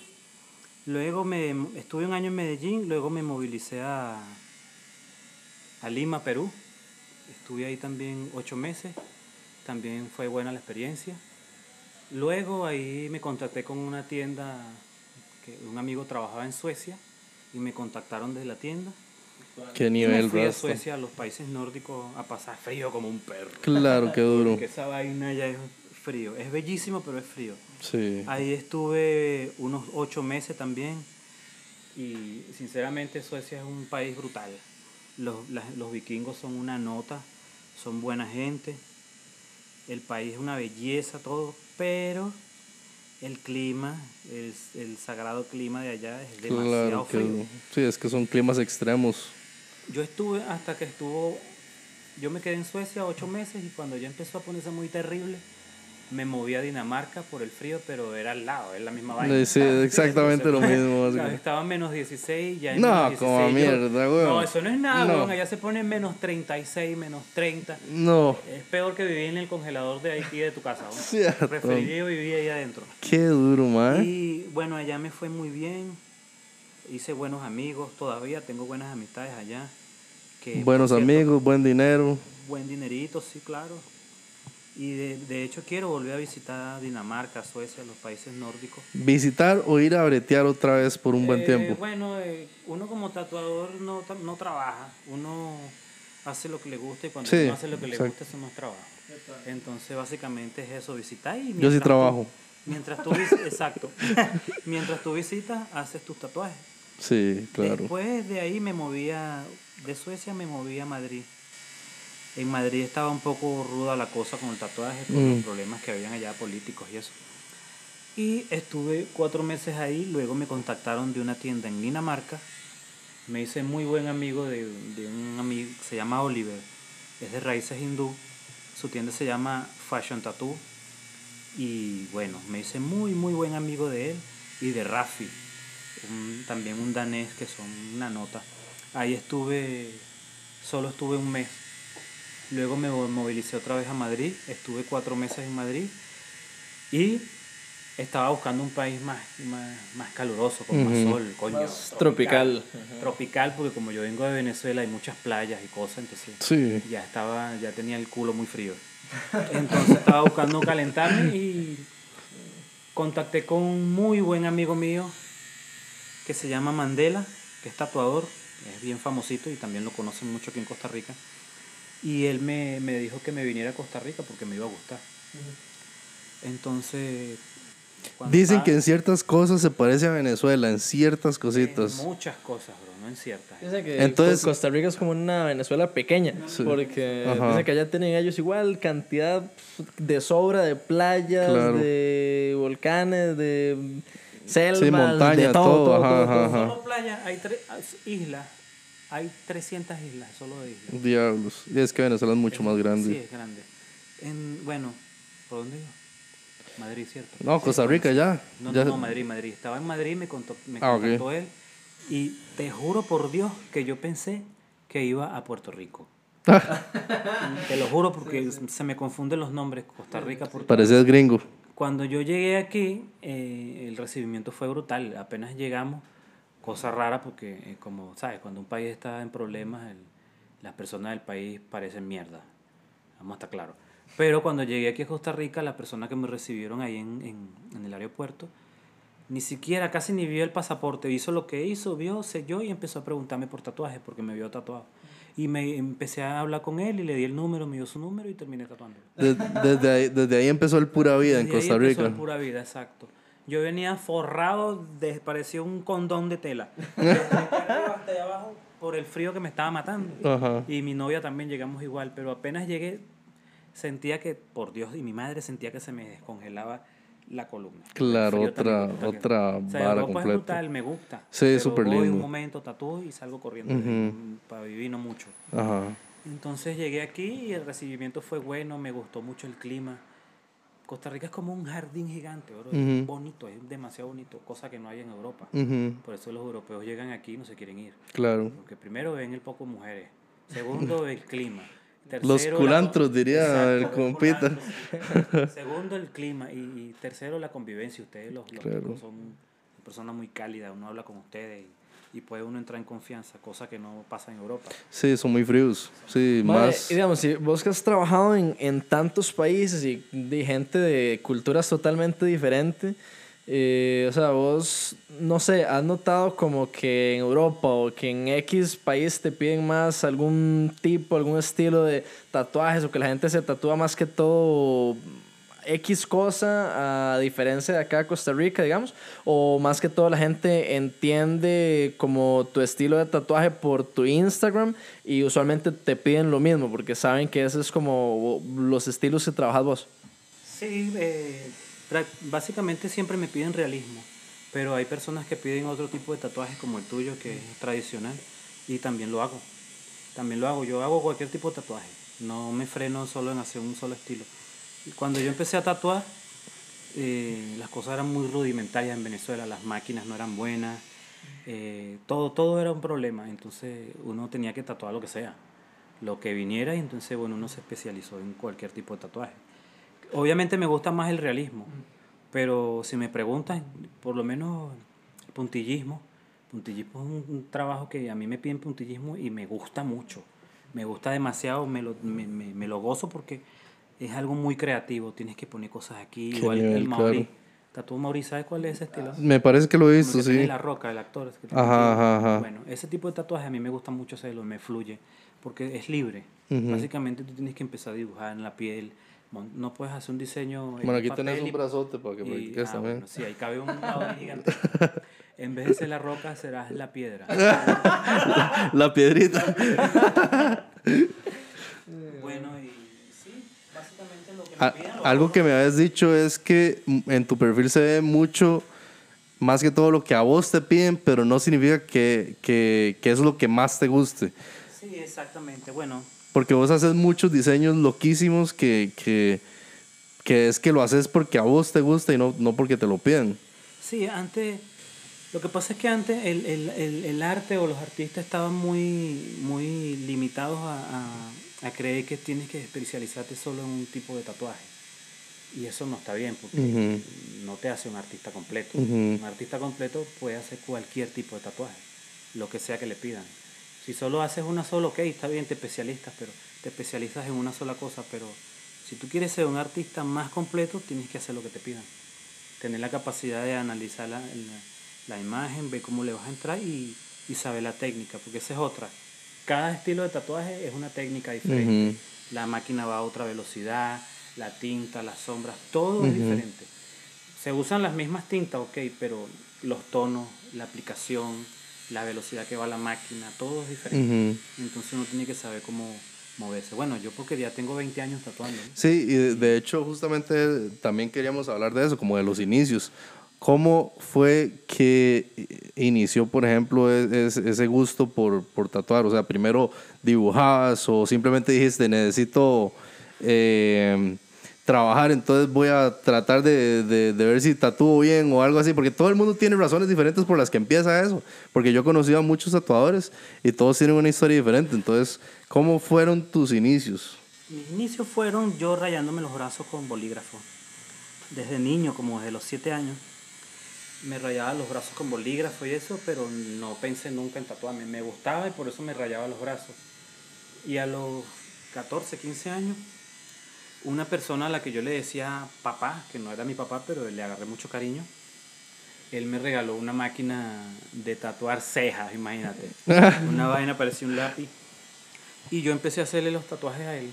Luego me estuve un año en Medellín, luego me movilicé a, a Lima, Perú. Estuve ahí también ocho meses, también fue buena la experiencia. Luego ahí me contacté con una tienda que un amigo trabajaba en Suecia y me contactaron desde la tienda. Qué nivel, fui a. Suecia, a los países nórdicos, a pasar frío como un perro. Claro, qué duro. Porque esa vaina ya es frío. Es bellísimo, pero es frío. Sí. Ahí estuve unos ocho meses también. Y sinceramente Suecia es un país brutal. Los, las- los vikingos son una nota, son buena gente. El país es una belleza, todo. Pero el clima, el, el sagrado clima de allá es demasiado Claro, frío. Sí, es que son climas extremos. Yo estuve hasta que estuvo, yo me quedé en Suecia ocho meses y cuando ya empezó a ponerse muy terrible, me moví a Dinamarca por el frío, pero era al lado, es la misma vaina. Sí, exactamente lo mismo, estaba en menos 16, ya en No, menos 16 como yo- mierda, weón. No, eso no es nada, No. allá se pone menos 36, menos 30. No, Es peor que vivir en el congelador de Haití de tu casa. Preferiría vivir ahí adentro. qué duro, man. Y bueno, allá me fue muy bien. Hice buenos amigos, todavía tengo buenas amistades allá. que, Buenos cierto, amigos, buen dinero. Buen dinerito, sí, claro. Y de, de hecho quiero volver a visitar Dinamarca, Suecia, los países nórdicos. Visitar o ir a bretear otra vez por un buen Eh, tiempo. Bueno, eh, uno como tatuador no, no trabaja, uno hace lo que le gusta y cuando Sí, uno hace lo que le gusta eso no es trabajo. Entonces básicamente es eso, visitar y Yo sí mientras tú- trabajo. mientras tú exacto. mientras tú visitas, haces tus tatuajes. Sí, claro. Después de ahí me movía, de Suecia me moví a Madrid. En Madrid estaba un poco ruda la cosa con el tatuaje por Mm. los problemas que habían allá políticos y eso. Y estuve cuatro meses ahí, luego me contactaron de una tienda en Dinamarca. Me hice muy buen amigo de, de un amigo, se llama Oliver, es de raíces hindú. Su tienda se llama Fashion Tattoo. Y bueno, me hice muy, muy buen amigo de él y de Rafi, un- también un danés que son una nota. Ahí estuve, solo estuve un mes. Luego me mo- movilicé otra vez a Madrid, estuve cuatro meses en Madrid y estaba buscando un país más, más, más caluroso, con más sol, coño. Más tropical. Tropical, porque como yo vengo de Venezuela hay muchas playas y cosas, entonces Sí. ya estaba, ya tenía el culo muy frío. Entonces estaba buscando calentarme y contacté con un muy buen amigo mío que se llama Mandela, que es tatuador, es bien famosito y también lo conocen mucho aquí en Costa Rica. Y él me, me dijo que me viniera a Costa Rica porque me iba a gustar. Entonces Dicen estaba- que en ciertas cosas se parece a Venezuela, en ciertas en cositas. muchas cosas, bro, no en ciertas. Dicen que Entonces- Co- Costa Rica es como una Venezuela pequeña, porque Ajá. dicen que allá tienen ellos igual cantidad de sobra de playas, Claro. de volcanes, de selvas, Sí, montaña, de todo, todo, todo, ajá, todo, ajá, todo. ajá. Solo playa, hay tres islas, hay 300 islas solo de islas. Diablos. Y es que Venezuela es mucho más Sí, grande. es grande. En, bueno, ¿por dónde iba? Madrid, ¿cierto? No, Costa Rica ya. No, ya. no, no, Madrid, Madrid. Estaba en Madrid, me, contó, me Ah, él. Y te juro por Dios que yo pensé que iba a Puerto Rico. te lo juro porque se me confunden los nombres. Costa Rica, Puerto Parecías gringo. Cuando yo llegué aquí, eh, el recibimiento fue brutal. Apenas llegamos, cosa rara porque, eh, como sabes, cuando un país está en problemas, el- las personas del país parecen mierda. Vamos a estar claros. Pero cuando llegué aquí a Costa Rica, las personas que me recibieron ahí en, en, en el aeropuerto, ni siquiera, casi ni vio el pasaporte. Hizo lo que hizo, vio, selló y empezó a preguntarme por tatuajes porque me vio tatuado. Y me empecé a hablar con él y le di el número, me dio su número y terminé tatuando. De- desde, ahí, desde ahí empezó el pura vida en Desde ahí Costa empezó Rica. el pura vida, exacto. Yo venía forrado, de, parecía un condón de tela. Desde arriba hasta allá abajo, por el frío que me estaba matando. Ajá. Y mi novia también llegamos igual, pero apenas llegué, sentía que, por Dios, y mi madre sentía que se me descongelaba la columna. Claro, otra- otra o sea, vara es completa. brutal, me gusta. Sí, súper voy lindo. un momento, tatúo y salgo corriendo. Para vivir no mucho. Ajá. Entonces llegué aquí y el recibimiento fue bueno, me gustó mucho el clima. Costa Rica es como un jardín gigante, bro. es bonito, es demasiado bonito, cosa que no hay en Europa. Por eso los europeos llegan aquí y no se quieren ir. Claro. Porque primero ven el poco mujeres, segundo el clima. Los tercero, la- culantros, diría el los compita. Segundo el clima y, y tercero la convivencia. Ustedes los, los Claro. son personas muy cálidas, uno habla con ustedes y, y puede uno entrar en confianza, cosa que no pasa en Europa. Sí, son muy fríos. Sí, Madre, más. y digamos, si vos que has trabajado en, en tantos países y de gente de culturas totalmente diferentes, eh, o sea, vos, no sé, has notado como que en Europa o que en X país te piden más algún tipo, algún estilo de tatuajes o que la gente se tatúa más que todo X cosa a diferencia de acá Costa Rica, digamos, o más que todo la gente entiende como tu estilo de tatuaje por tu Instagram y usualmente te piden lo mismo porque saben que ese es como los estilos que trabajas vos. Sí, eh, básicamente siempre me piden realismo, pero hay personas que piden otro tipo de tatuajes como el tuyo, que es tradicional, y también lo hago. También lo hago. Yo hago cualquier tipo de tatuaje. No me freno solo en hacer un solo estilo. Cuando yo empecé a tatuar, eh, las cosas eran muy rudimentarias en Venezuela, las máquinas no eran buenas, eh, todo, todo era un problema, entonces uno tenía que tatuar lo que sea, lo que viniera y entonces bueno, uno se especializó en cualquier tipo de tatuaje. Obviamente me gusta más el realismo, pero si me preguntan, por lo menos el puntillismo, puntillismo es un, un trabajo que a mí me piden puntillismo y me gusta mucho, me gusta demasiado, me lo, me, me- me lo gozo porque es algo muy creativo, tienes que poner cosas aquí, igual el Maori. claro. Tatu Maori, ¿sabes cuál es ese estilo? Me parece que lo he visto, sí. La Roca, el actor. que Ajá, ajá, ajá. Bueno, ese tipo de tatuajes a mí me gusta mucho hacerlo, me fluye, porque es libre. Básicamente tú tienes que empezar a dibujar en la piel. No puedes hacer un diseño. en Bueno, aquí papel tenés un brazote para que practiques ah, también. bueno, sí, ahí cabe un Maori gigante. En vez de ser la roca, serás la piedra. La piedrita. bueno, y sí, básicamente lo que me piden. lo algo que me habías dicho es que en tu perfil se ve mucho más que todo lo que a vos te piden, pero no significa que, que, que es lo que más te guste. Sí, exactamente. Bueno, Porque vos haces muchos diseños loquísimos que, que, que es que lo haces porque a vos te gusta y no, no porque te lo piden. Sí, antes, lo que pasa es que antes el, el, el, el arte o los artistas estaban muy, muy limitados a, a, a creer que tienes que especializarte solo en un tipo de tatuaje. Y eso no está bien, porque no te hace un artista completo. Un artista completo puede hacer cualquier tipo de tatuaje, lo que sea que le pidan. Si solo haces una sola, ok, está bien, te especialistas, pero te especializas en una sola cosa, pero si tú quieres ser un artista más completo, tienes que hacer lo que te pidan. Tener la capacidad de analizar la, la, la imagen, ver cómo le vas a entrar y, y saber la técnica, porque esa es otra. Cada estilo de tatuaje es una técnica diferente. La máquina va a otra velocidad, la tinta, las sombras, todo es diferente. se usan las mismas tintas, ok, pero los tonos, la aplicación, la velocidad que va la máquina, todo es diferente. Entonces uno tiene que saber cómo moverse. Bueno, yo porque ya tengo 20 años tatuando. ¿no? Sí, y de, hecho justamente también queríamos hablar de eso, como de los inicios. ¿Cómo fue que inició, por ejemplo, e- es- ese gusto por, por tatuar? O sea, primero dibujabas o simplemente dijiste, necesito eh, trabajar, entonces voy a tratar de, de- de ver si tatúo bien o algo así, porque todo el mundo tiene razones diferentes por las que empieza eso. Porque yo he conocido a muchos tatuadores y todos tienen una historia diferente. Entonces, ¿cómo fueron tus inicios? Mis inicios fueron yo rayándome los brazos con bolígrafo. Desde niño, como desde los 7 años, me rayaba los brazos con bolígrafo y eso, pero no pensé nunca en tatuarme. Me gustaba y por eso me rayaba los brazos. Y a los 14, 15 años, una persona a la que yo le decía papá, que no era mi papá, pero le agarré mucho cariño, él me regaló una máquina de tatuar cejas, imagínate. una vaina parecía un lápiz. Y yo empecé a hacerle los tatuajes a él.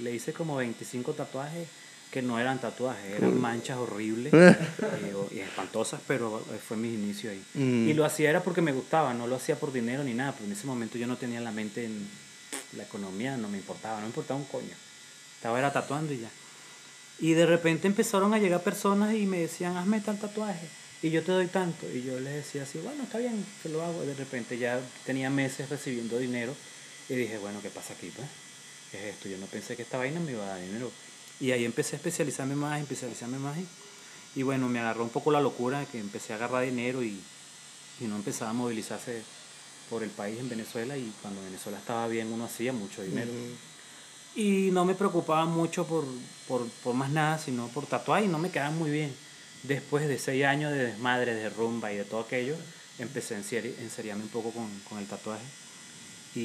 Le hice como 25 tatuajes que no eran tatuajes, eran manchas horribles eh, y espantosas, pero fue mi inicio ahí. Mm. Y lo hacía era porque me gustaba, no lo hacía por dinero ni nada, porque en ese momento yo no tenía la mente en la economía, no me importaba, no me importaba un coño. Estaba era tatuando y ya. Y de repente empezaron a llegar personas y me decían, hazme tal tatuaje. Y yo te doy tanto. Y yo les decía así, bueno, está bien, te lo hago. Y de repente ya tenía meses recibiendo dinero. Y dije, bueno, ¿qué pasa aquí? Pues? ¿Qué es esto? Yo no pensé que esta vaina me iba a dar dinero. Y ahí empecé a especializarme más, especializarme más. Y, bueno, me agarró un poco la locura que empecé a agarrar dinero y, y no empezaba a movilizarse por el país en Venezuela. Y cuando Venezuela estaba bien, uno hacía mucho dinero. Y no me preocupaba mucho por, por, por más nada, sino por tatuar y no me quedaba muy bien. Después de seis años de desmadre, de rumba y de todo aquello, empecé a enseri- enseriarme un poco con, con el tatuaje. Y,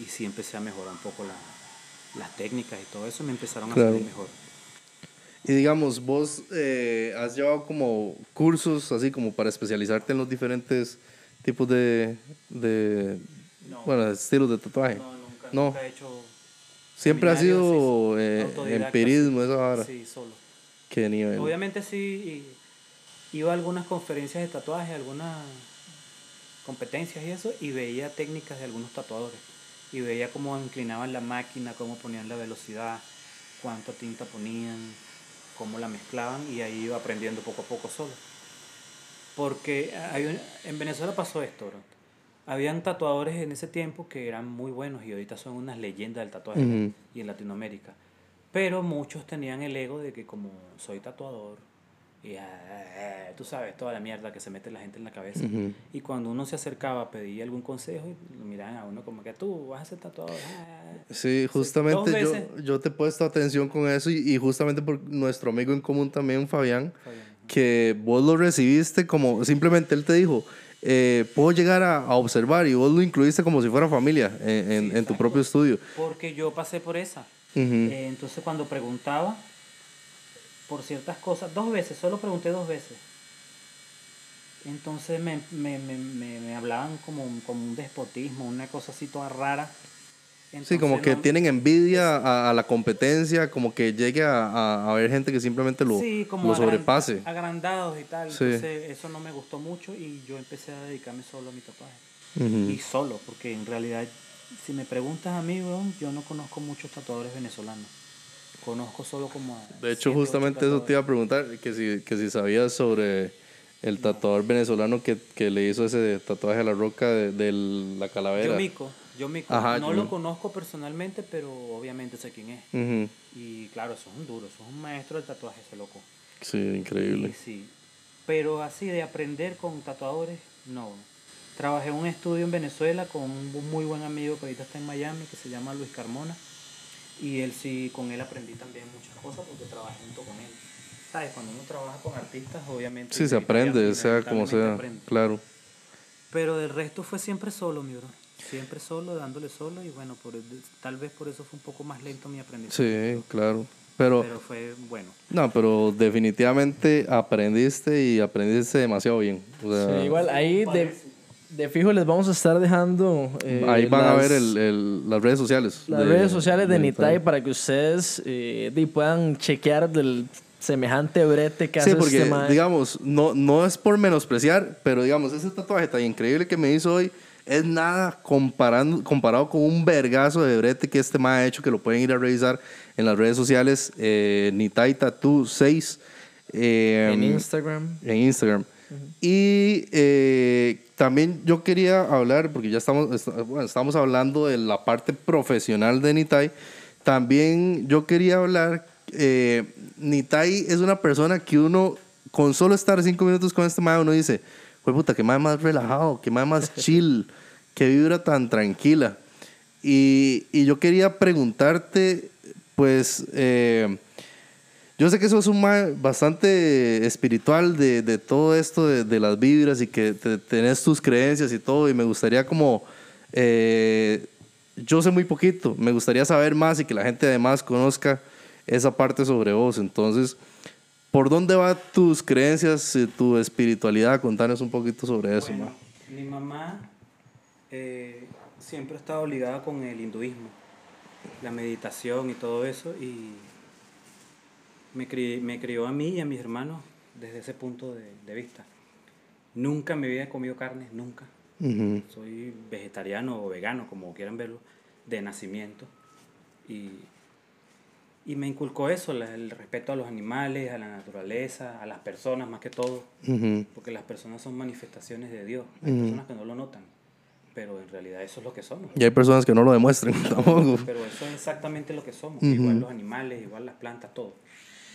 y sí empecé a mejorar un poco la- las técnicas y todo eso, me empezaron a Claro. salir mejor. Y digamos, vos eh, has llevado como cursos así como para especializarte en los diferentes tipos de, de No. bueno, estilos de tatuaje. No, nunca, No. nunca he hecho. Siempre ha sido eh, empirismo, esa vara. Sí, solo. Qué nivel. Obviamente sí, iba a algunas conferencias de tatuaje, algunas competencias y eso, y veía técnicas de algunos tatuadores. Y veía cómo inclinaban la máquina, cómo ponían la velocidad, cuánta tinta ponían, cómo la mezclaban, y ahí iba aprendiendo poco a poco solo. Porque hay un- en Venezuela pasó esto. Habían tatuadores en ese tiempo que eran muy buenos y ahorita son unas leyendas del tatuaje Ujú. y en Latinoamérica. Pero muchos tenían el ego de que como soy tatuador, y ah, ah, tú sabes, toda la mierda que se mete la gente en la cabeza. Ujú. Y cuando uno se acercaba a pedir algún consejo, lo miraban a uno como que tú vas a ser tatuador. ah". Sí, justamente yo, yo te he puesto atención con eso y, y justamente por nuestro amigo en común también, Fabián, Fabián. que vos lo recibiste como, simplemente él te dijo, eh, puedo llegar a, a observar y vos lo incluiste como si fuera familia en, en- Sí, en tu propio estudio. Porque yo pasé por esa. Eh, entonces cuando preguntaba por ciertas cosas, dos veces, solo pregunté dos veces. Entonces me, me, me, me, me hablaban como, como un despotismo, una cosa así toda rara. Sí, como que no- tienen envidia a, a la competencia, como que llegue a, a, a haber gente que simplemente lo, sí, como lo sobrepase. agrandados y tal. Sí. Entonces eso no me gustó mucho y yo empecé a dedicarme solo a mi tatuaje. Y solo, porque en realidad, si me preguntas a mí, weón, yo no conozco muchos tatuadores venezolanos. Conozco solo como a De hecho, justamente eso te iba a preguntar, que si, que si sabías sobre el tatuador venezolano que, que le hizo ese tatuaje a la roca de, de la calavera. Yo mico, yo. Ajá, no yo- lo conozco personalmente, pero obviamente sé quién es. Y claro, eso es un duro, eso es un maestro del tatuaje, ese loco. Sí, Y increíble. sí. Pero así de aprender con tatuadores, no. Trabajé en un estudio en Venezuela con un muy buen amigo que ahorita está en Miami, que se llama Luis Carmona. Y él sí, con él aprendí también muchas cosas porque trabajé junto con él. ¿Sabes? Cuando uno trabaja con artistas, obviamente. Sí, se aprende, sea como sea, aprende. claro. Pero del resto fue siempre solo, mi bro. Siempre solo, dándole solo. Y bueno, por, tal vez por eso fue un poco más lento mi aprendizaje. Sí, claro. Pero, Pero fue bueno. no, pero definitivamente aprendiste y aprendiste demasiado bien. O sea, Sí, igual ahí de, de fijo les vamos a estar dejando. eh, ahí van a ver el, el- las redes sociales. Las de- redes sociales de de Nitai para que ustedes eh, puedan chequear del semejante brete que Sí, hace porque, este mae. digamos, no, no es por menospreciar, pero digamos, ese tatuaje tan increíble que me hizo hoy es nada comparando, comparado con un vergazo de brete que este mae ha hecho, que lo pueden ir a revisar en las redes sociales, eh, Nitai Tattoo 6. eh, en Instagram. en Instagram. Y eh, también yo quería hablar, porque ya estamos, est- bueno, estamos hablando de la parte profesional de Nitai, también yo quería hablar, eh, Nitai es una persona que uno, con solo estar cinco minutos con este mae, uno dice, pues puta, que mae más relajado, que mae más chill, que vibra tan tranquila. Y, y yo quería preguntarte, pues... eh, yo sé que sos un mae bastante espiritual de, de todo esto, de, de las vibras y que te- tenés tus creencias y todo, y me gustaría como... eh, yo sé muy poquito, me gustaría saber más y que la gente además conozca esa parte sobre vos. Entonces, ¿por dónde van tus creencias y tu espiritualidad? Contanos un poquito sobre eso, Bueno, mae. mi mamá eh, siempre ha estado ligada con el hinduismo, la meditación y todo eso, y me, cri- me crió a mí y a mis hermanos desde ese punto de, de vista. Nunca me había comido carne, nunca. Ujú. Soy vegetariano o vegano, como quieran verlo, de nacimiento. Y, y me inculcó eso, el respeto a los animales, a la naturaleza, a las personas más que todo Ujú. porque las personas son manifestaciones de Dios. Hay Ujú. personas que no lo notan, pero en realidad eso es lo que somos. Y hay personas que no lo demuestran tampoco. Pero eso es exactamente lo que somos, Ujú. igual los animales, igual las plantas, todo.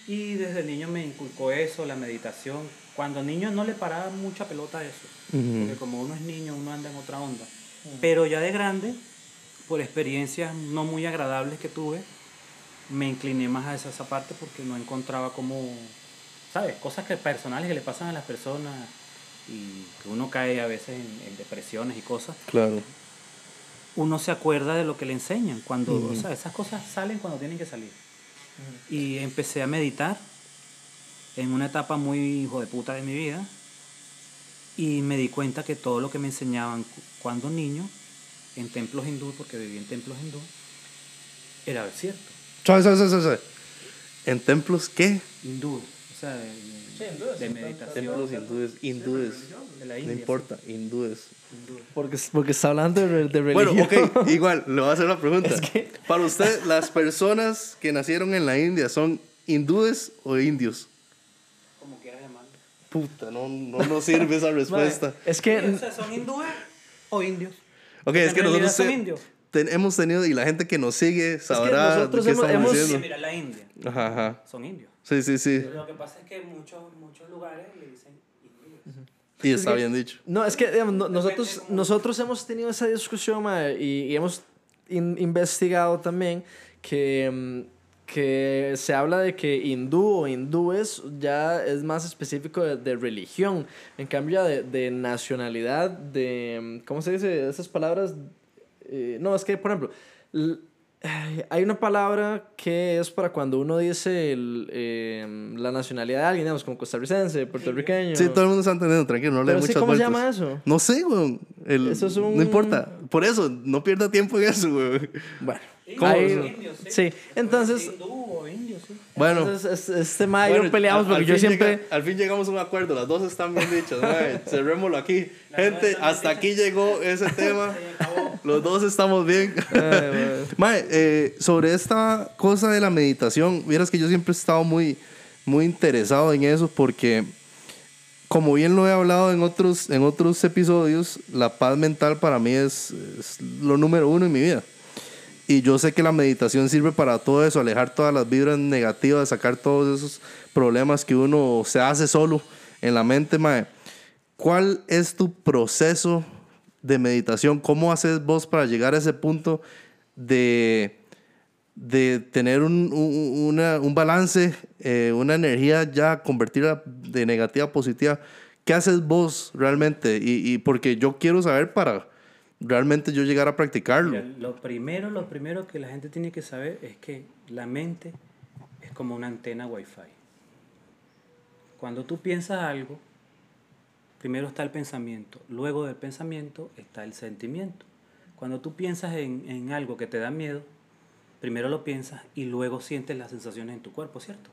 Y desde niño me inculcó eso, la meditación. Cuando niño no le paraba mucha pelota a eso, Ujú. porque como uno es niño, uno anda en otra onda. Pero ya de grande, por experiencias no muy agradables que tuve, me incliné más a esa, esa parte porque no encontraba como, ¿sabes? Cosas que personales que le pasan a las personas y que uno cae a veces en, en depresiones y cosas Claro. uno se acuerda de lo que le enseñan. Cuando, o sea, esas cosas salen cuando tienen que salir. Y empecé a meditar en una etapa muy hijo de puta de mi vida. Y me di cuenta que todo lo que me enseñaban cu- cuando niño, en templos hindú, porque viví en templos hindú, era cierto. ¿En templos qué? Hindú, o sea, de, de meditación. Templos hindúes. Hindúes. De la No India, importa, hindúes. Porque, porque está hablando de, re- de religión. Bueno, ok, igual, le voy a hacer una pregunta. Es que- Para usted, ¿las personas que nacieron en la India son hindúes o indios? Como quieras llamarlo. Puta, no, no nos sirve esa respuesta. Es que O sea, ¿son hindúes o indios? Ok, es que nosotros son te- indios. ten- hemos tenido, y la gente que nos sigue sabrá de nosotros qué hemos- estamos hemos- Sí, diciendo. mira, la India. Ajá, ajá. Son indios. Sí, sí, sí. Lo que pasa es que muchos, muchos lugares le dicen indios. Y está bien dicho. No, es que digamos, no- nosotros, nosotros hemos tenido esa discusión mae, y, y hemos in- investigado también que, mm, que se habla de que hindú o hindúes ya es más específico de, de religión. En cambio, ya de, de nacionalidad, de. mm, ¿Cómo se dice esas palabras? Eh, no, es que, por ejemplo, hay una palabra que es para cuando uno dice el, eh, la nacionalidad de alguien, digamos, como costarricense, puertorriqueño. Sí, todo el mundo está entendiendo, tranquilo, no le dé sí, muchas ¿cómo se vueltas. llama eso? No sé, weón. El- Eso es un- No importa. Por eso, no pierda tiempo en eso, weón. Bueno, ¿Cómo? hay- sí. Entonces, Sí. Bueno. entonces es- este ma y Bueno, yo peleamos porque yo siempre. llega- al fin llegamos a un acuerdo, las dos están bien dichas. mae. Cerrémoslo aquí. Dos Gente, hasta aquí llegó ese tema. Los dos estamos bien. Ay, Mae, eh, sobre esta cosa de la meditación, vieras que yo siempre he estado muy, muy interesado en eso porque, como bien lo he hablado en otros, en otros episodios, la paz mental para mí es, es lo número uno en mi vida. Y yo sé que la meditación sirve para todo eso, alejar todas las vibras negativas, sacar todos esos problemas que uno se hace solo en la mente, mae. ¿Cuál es tu proceso de meditación? ¿Cómo haces vos para llegar a ese punto de, de tener un, un- un balance, eh, una energía ya convertida de negativa a positiva? ¿Qué haces vos realmente? Y porque yo quiero saber para realmente yo llegar a practicarlo. Mira, lo primero, lo primero que la gente tiene que saber es que la mente es como una antena wifi. Cuando tú piensas algo, primero está el pensamiento, luego del pensamiento está el sentimiento. Cuando tú piensas en, en algo que te da miedo, primero lo piensas y luego sientes las sensaciones en tu cuerpo, ¿cierto?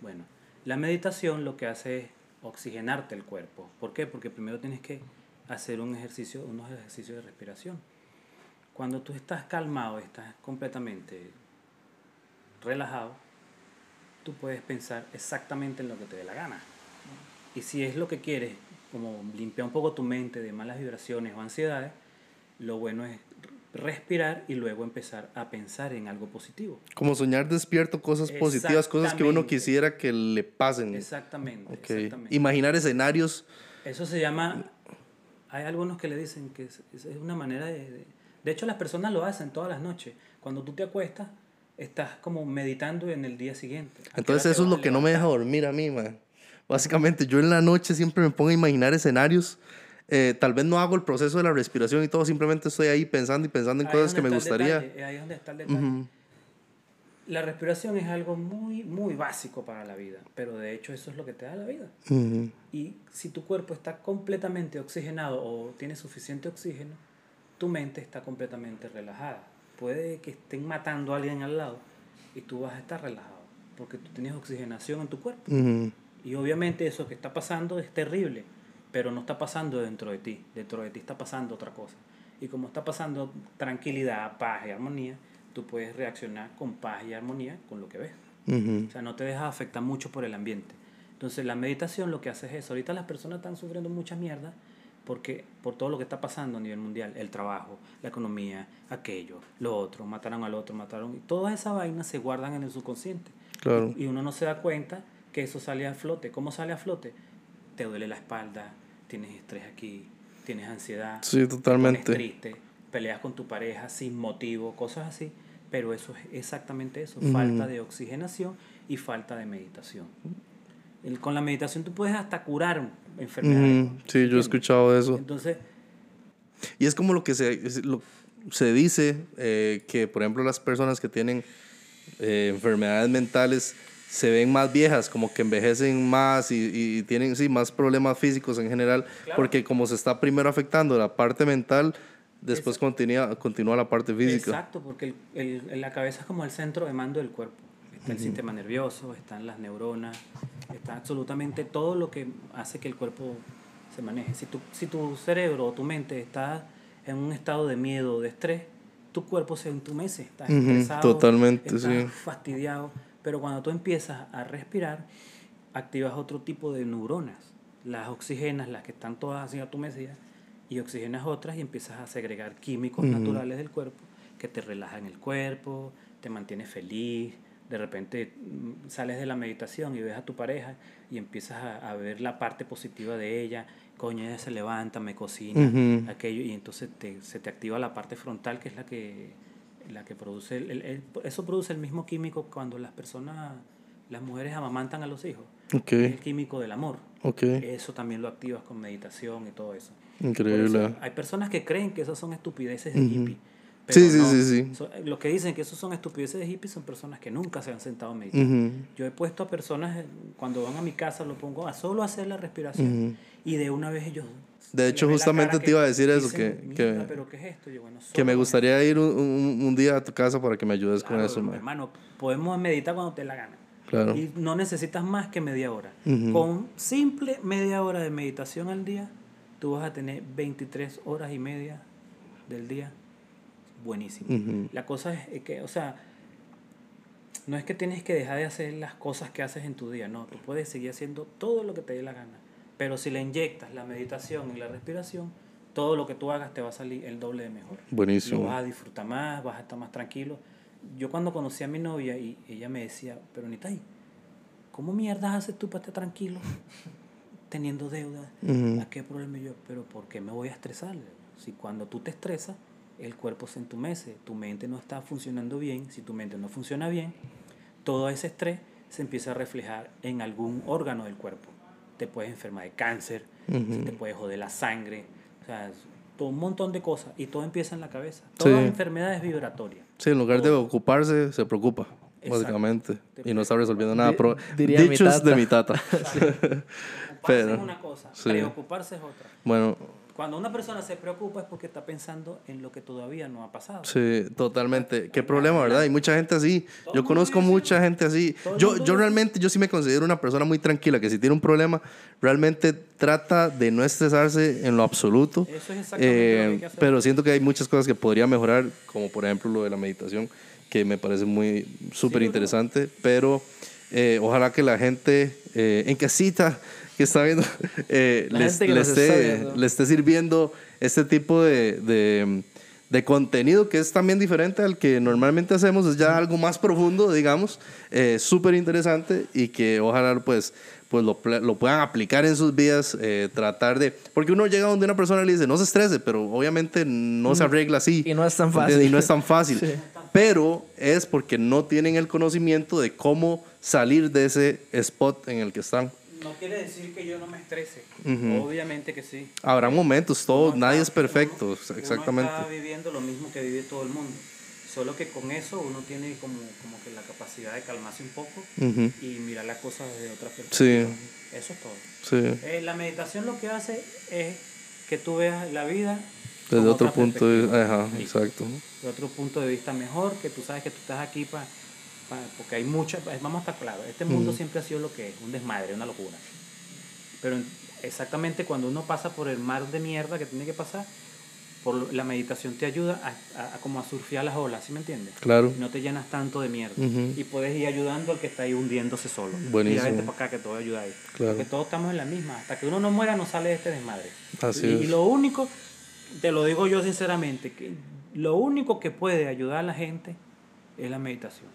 Bueno, la meditación lo que hace es oxigenarte el cuerpo. ¿Por qué? Porque primero tienes que hacer un ejercicio, unos ejercicios de respiración. Cuando tú estás calmado, estás completamente relajado, tú puedes pensar exactamente en lo que te dé la gana. Y si es lo que quieres, como limpiar un poco tu mente de malas vibraciones o ansiedades, lo bueno es respirar y luego empezar a pensar en algo positivo. Como soñar despierto, cosas positivas, cosas que uno quisiera que le pasen. Exactamente. Exactamente. Imaginar escenarios. Eso se llama, hay algunos que le dicen que es, es una manera de, de... de hecho, las personas lo hacen todas las noches. Cuando tú te acuestas, estás como meditando en el día siguiente. ¿A qué hora Entonces eso es lo que no me deja dormir a mí, man. Básicamente, yo en la noche siempre me pongo a imaginar escenarios. Eh, tal vez no hago el proceso de la respiración y todo, simplemente estoy ahí pensando y pensando en Ahí cosas que me gustaría. detalle, Ahí es donde está el detalle. La respiración es algo muy, muy básico para la vida, pero de hecho eso es lo que te da la vida. Y si tu cuerpo está completamente oxigenado o tiene suficiente oxígeno, tu mente está completamente relajada. Puede que estén matando a alguien al lado y tú vas a estar relajado porque tú tienes oxigenación en tu cuerpo. Y obviamente eso que está pasando es terrible, pero no está pasando dentro de ti. Dentro de ti está pasando otra cosa. Y como está pasando tranquilidad, paz y armonía, tú puedes reaccionar con paz y armonía con lo que ves. O sea, no te dejas afectar mucho por el ambiente. Entonces, la meditación lo que hace es eso. Ahorita las personas están sufriendo mucha mierda porque por todo lo que está pasando a nivel mundial, el trabajo, la economía, aquello, lo otro, mataron al otro, mataron, y todas esas vainas se guardan en el subconsciente. Claro. Y uno no se da cuenta que eso sale a flote. ¿Cómo sale a flote? Te duele la espalda, tienes estrés aquí, tienes ansiedad, Sí, te totalmente. pones triste, peleas con tu pareja sin motivo, cosas así. Pero eso es exactamente eso, falta de oxigenación y falta de meditación. El- con la meditación tú puedes hasta curar enfermedades. Ujú. Sí, yo he escuchado eso. Entonces, Y es como lo que se, lo- se dice, eh, que por ejemplo las personas que tienen eh, enfermedades mentales se ven más viejas, como que envejecen más y, y tienen sí, más problemas físicos en general, porque como se está primero afectando la parte mental, después continúa, continúa la parte física. Exacto, porque el, el- la cabeza es como el centro de mando del cuerpo. Está el sistema nervioso, están las neuronas, está absolutamente todo lo que hace que el cuerpo se maneje. Si tu, si tu cerebro o tu mente está en un estado de miedo o de estrés, tu cuerpo se entumece, estás Ujú, estresado, totalmente, estás sí. fastidiado. Pero cuando tú empiezas a respirar, activas otro tipo de neuronas. Las oxigenas, las que están todas así adormecidas, y oxigenas otras y empiezas a segregar químicos naturales del cuerpo que te relajan el cuerpo, te mantiene feliz. De repente mm, sales de la meditación y ves a tu pareja y empiezas a, a ver la parte positiva de ella. Coño, ella se levanta, me cocina, aquello, y entonces te, se te activa la parte frontal que es la que, la que produce. el- el- el- eso produce el mismo químico cuando las personas, las mujeres amamantan a los hijos. Es el químico del amor. Eso también lo activas con meditación y todo eso. Increíble. eso hay personas que creen que esas son estupideces de Ujú. hippie. Sí, sí, sí, sí. So- los que dicen que esos son estupideces de hippie son personas que nunca se han sentado a meditar. Ujú. Yo he puesto a personas, eh, cuando van a mi casa, lo pongo a solo hacer la respiración. Ujú. Y de una vez ellos... De hecho, justamente te iba a decir eso, que- que- "Mierda, pero ¿qué es esto? Yo, bueno, Que me gustaría ir un, un- un día a tu casa para que me ayudes con Claro, eso, man. hermano, podemos meditar cuando te la gana. Claro. Y no necesitas más que media hora. Ujú. Con simple media hora de meditación al día, tú vas a tener 23 horas y media del día. Buenísimo. La cosa es que, o sea, no es que tienes que dejar de hacer las cosas que haces en tu día, no, tú puedes seguir haciendo todo lo que te dé la gana. Pero si le inyectas la meditación y la respiración, todo lo que tú hagas te va a salir el doble de mejor. Buenísimo. Lo vas a disfrutar más, vas a estar más tranquilo. Yo cuando conocí a mi novia y ella me decía, pero Nitai, ¿cómo mierdas haces tú para estar tranquilo teniendo deuda? Ujú. ¿A qué problema yo? Pero ¿por qué me voy a estresar? Si cuando tú te estresas, el cuerpo se entumece, tu mente no está funcionando bien, si tu mente no funciona bien, todo ese estrés se empieza a reflejar en algún órgano del cuerpo. Te puedes enfermar de cáncer, Ujú. te puedes joder la sangre, o sea, todo un montón de cosas y todo empieza en la cabeza. Toda Sí. enfermedad es vibratoria. Sí, en lugar de ocuparse, se preocupa, Exacto. básicamente. Te Y no está resolviendo nada. Pro- diría mi dichos tata. de mi tata. Ocuparse Pero, es una cosa, sí. preocuparse es otra. Bueno, Cuando una persona se preocupa es porque está pensando en lo que todavía no ha pasado. Sí, totalmente. Qué problema, ¿verdad? Hay mucha gente así. Todo Yo conozco mucha gente así. Todo Yo, yo realmente, yo sí me considero una persona muy tranquila, que si tiene un problema, realmente trata de no estresarse en lo absoluto. Eso es exactamente lo que hay que hacer. Pero siento que hay muchas cosas que podría mejorar, como por ejemplo lo de la meditación, que me parece muy súper interesante. Pero eh, ojalá que la gente eh, en casita que está viendo eh, le, esté, viendo. le esté sirviendo este tipo de, de, de contenido que es también diferente al que normalmente hacemos, es ya algo más profundo, digamos, eh, súper interesante y que ojalá pues, pues lo, lo puedan aplicar en sus vidas, eh, tratar de... Porque uno llega donde una persona le dice, no se estrese, pero obviamente no se arregla así. Y no es tan fácil. Y no es tan fácil. Sí. Pero es porque no tienen el conocimiento de cómo salir de ese spot en el que están. No quiere decir que yo no me estrese. Obviamente que sí. Habrá momentos, todo, Uno nadie es perfecto, uno- uno exactamente. está viviendo lo mismo que vive todo el mundo. Solo que con eso uno tiene como, como que la capacidad de calmarse un poco Ujú. y mirar las cosas desde otra perspectiva. Sí. Eso es todo. Sí, Eh, la meditación lo que hace es que tú veas la vida desde otro punto de perspectiva. Ajá, exacto. de otro punto de vista mejor, que tú sabes que tú estás aquí para... porque hay mucha... Vamos a estar claros, este mundo siempre ha sido lo que es, un desmadre, una locura. Pero en- exactamente cuando uno pasa por el mar de mierda que tiene que pasar, por la meditación te ayuda a, a- a como a surfear las olas, ¿sí me entiendes? Claro. No te llenas tanto de mierda. Y puedes ir ayudando al que está ahí hundiéndose solo. Buenísimo. Mira, vente para acá que te voy a ayudar ahí. Claro. Porque todos estamos en la misma. Hasta que uno no muera no sale de este desmadre. Así y, es. y lo único, te lo digo yo sinceramente, que lo único que puede ayudar a la gente es la meditación.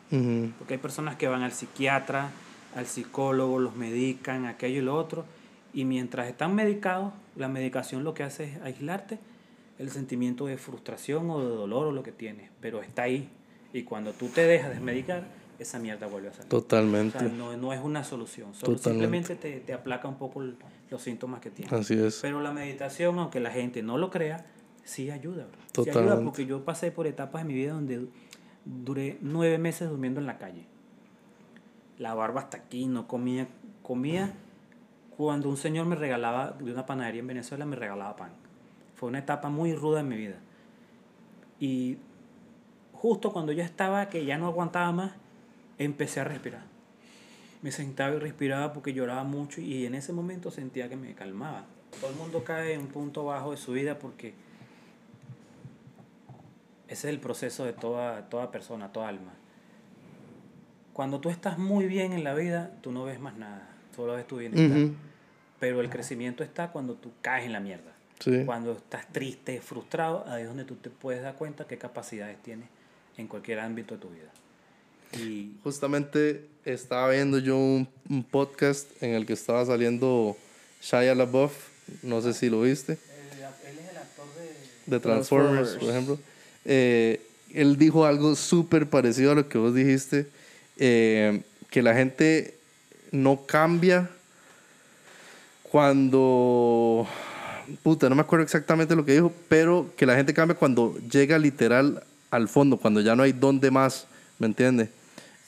Porque hay personas que van al psiquiatra, al psicólogo, los medican, aquello y lo otro. Y mientras están medicados, la medicación lo que hace es aislarte el sentimiento de frustración o de dolor o lo que tienes. Pero está ahí. Y cuando tú te dejas de medicar, esa mierda vuelve a salir. O Totalmente. sea, no, no es una solución. Solo Totalmente. simplemente te, te aplaca un poco el- los síntomas que tienes. Así es. Pero la meditación, aunque la gente no lo crea, sí ayuda. bro. Sí ayuda Totalmente. porque yo pasé por etapas en mi vida donde duré nueve meses durmiendo en la calle. La barba hasta aquí, no comía. Comía cuando un señor me regalaba, de una panadería en Venezuela, me regalaba pan. Fue una etapa muy ruda en mi vida. Y justo cuando yo estaba, que ya no aguantaba más, empecé a respirar. Me sentaba y respiraba porque lloraba mucho y en ese momento sentía que me calmaba. Todo el mundo cae en un punto bajo de su vida porque ese es el proceso de toda, toda persona, toda alma. Cuando tú estás muy bien en la vida, tú no ves más nada, solo ves tu bienestar. Ujú. Pero el crecimiento está cuando tú caes en la mierda. Sí. Cuando estás triste, frustrado, ahí es donde tú te puedes dar cuenta qué capacidades tienes en cualquier ámbito de tu vida. Y Justamente estaba viendo yo un, un podcast en el que estaba saliendo Shia LaBeouf, no sé si lo viste, él, es el actor de... de Transformers, Transformers. por ejemplo. Eh, él dijo algo súper parecido a lo que vos dijiste, eh, que la gente no cambia cuando... Puta, no me acuerdo exactamente lo que dijo, pero que la gente cambia cuando llega literal al fondo, cuando ya no hay dónde más, ¿me entiendes?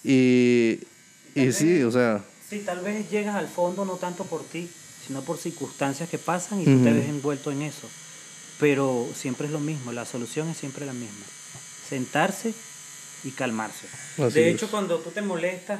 Y, y sí, o sea, Sí, tal vez llegas al fondo no tanto por ti, sino por circunstancias que pasan y tú te ves envuelto en eso. Pero siempre es lo mismo, la solución es siempre la misma. Sentarse y calmarse. Así de es. hecho, cuando tú te molestas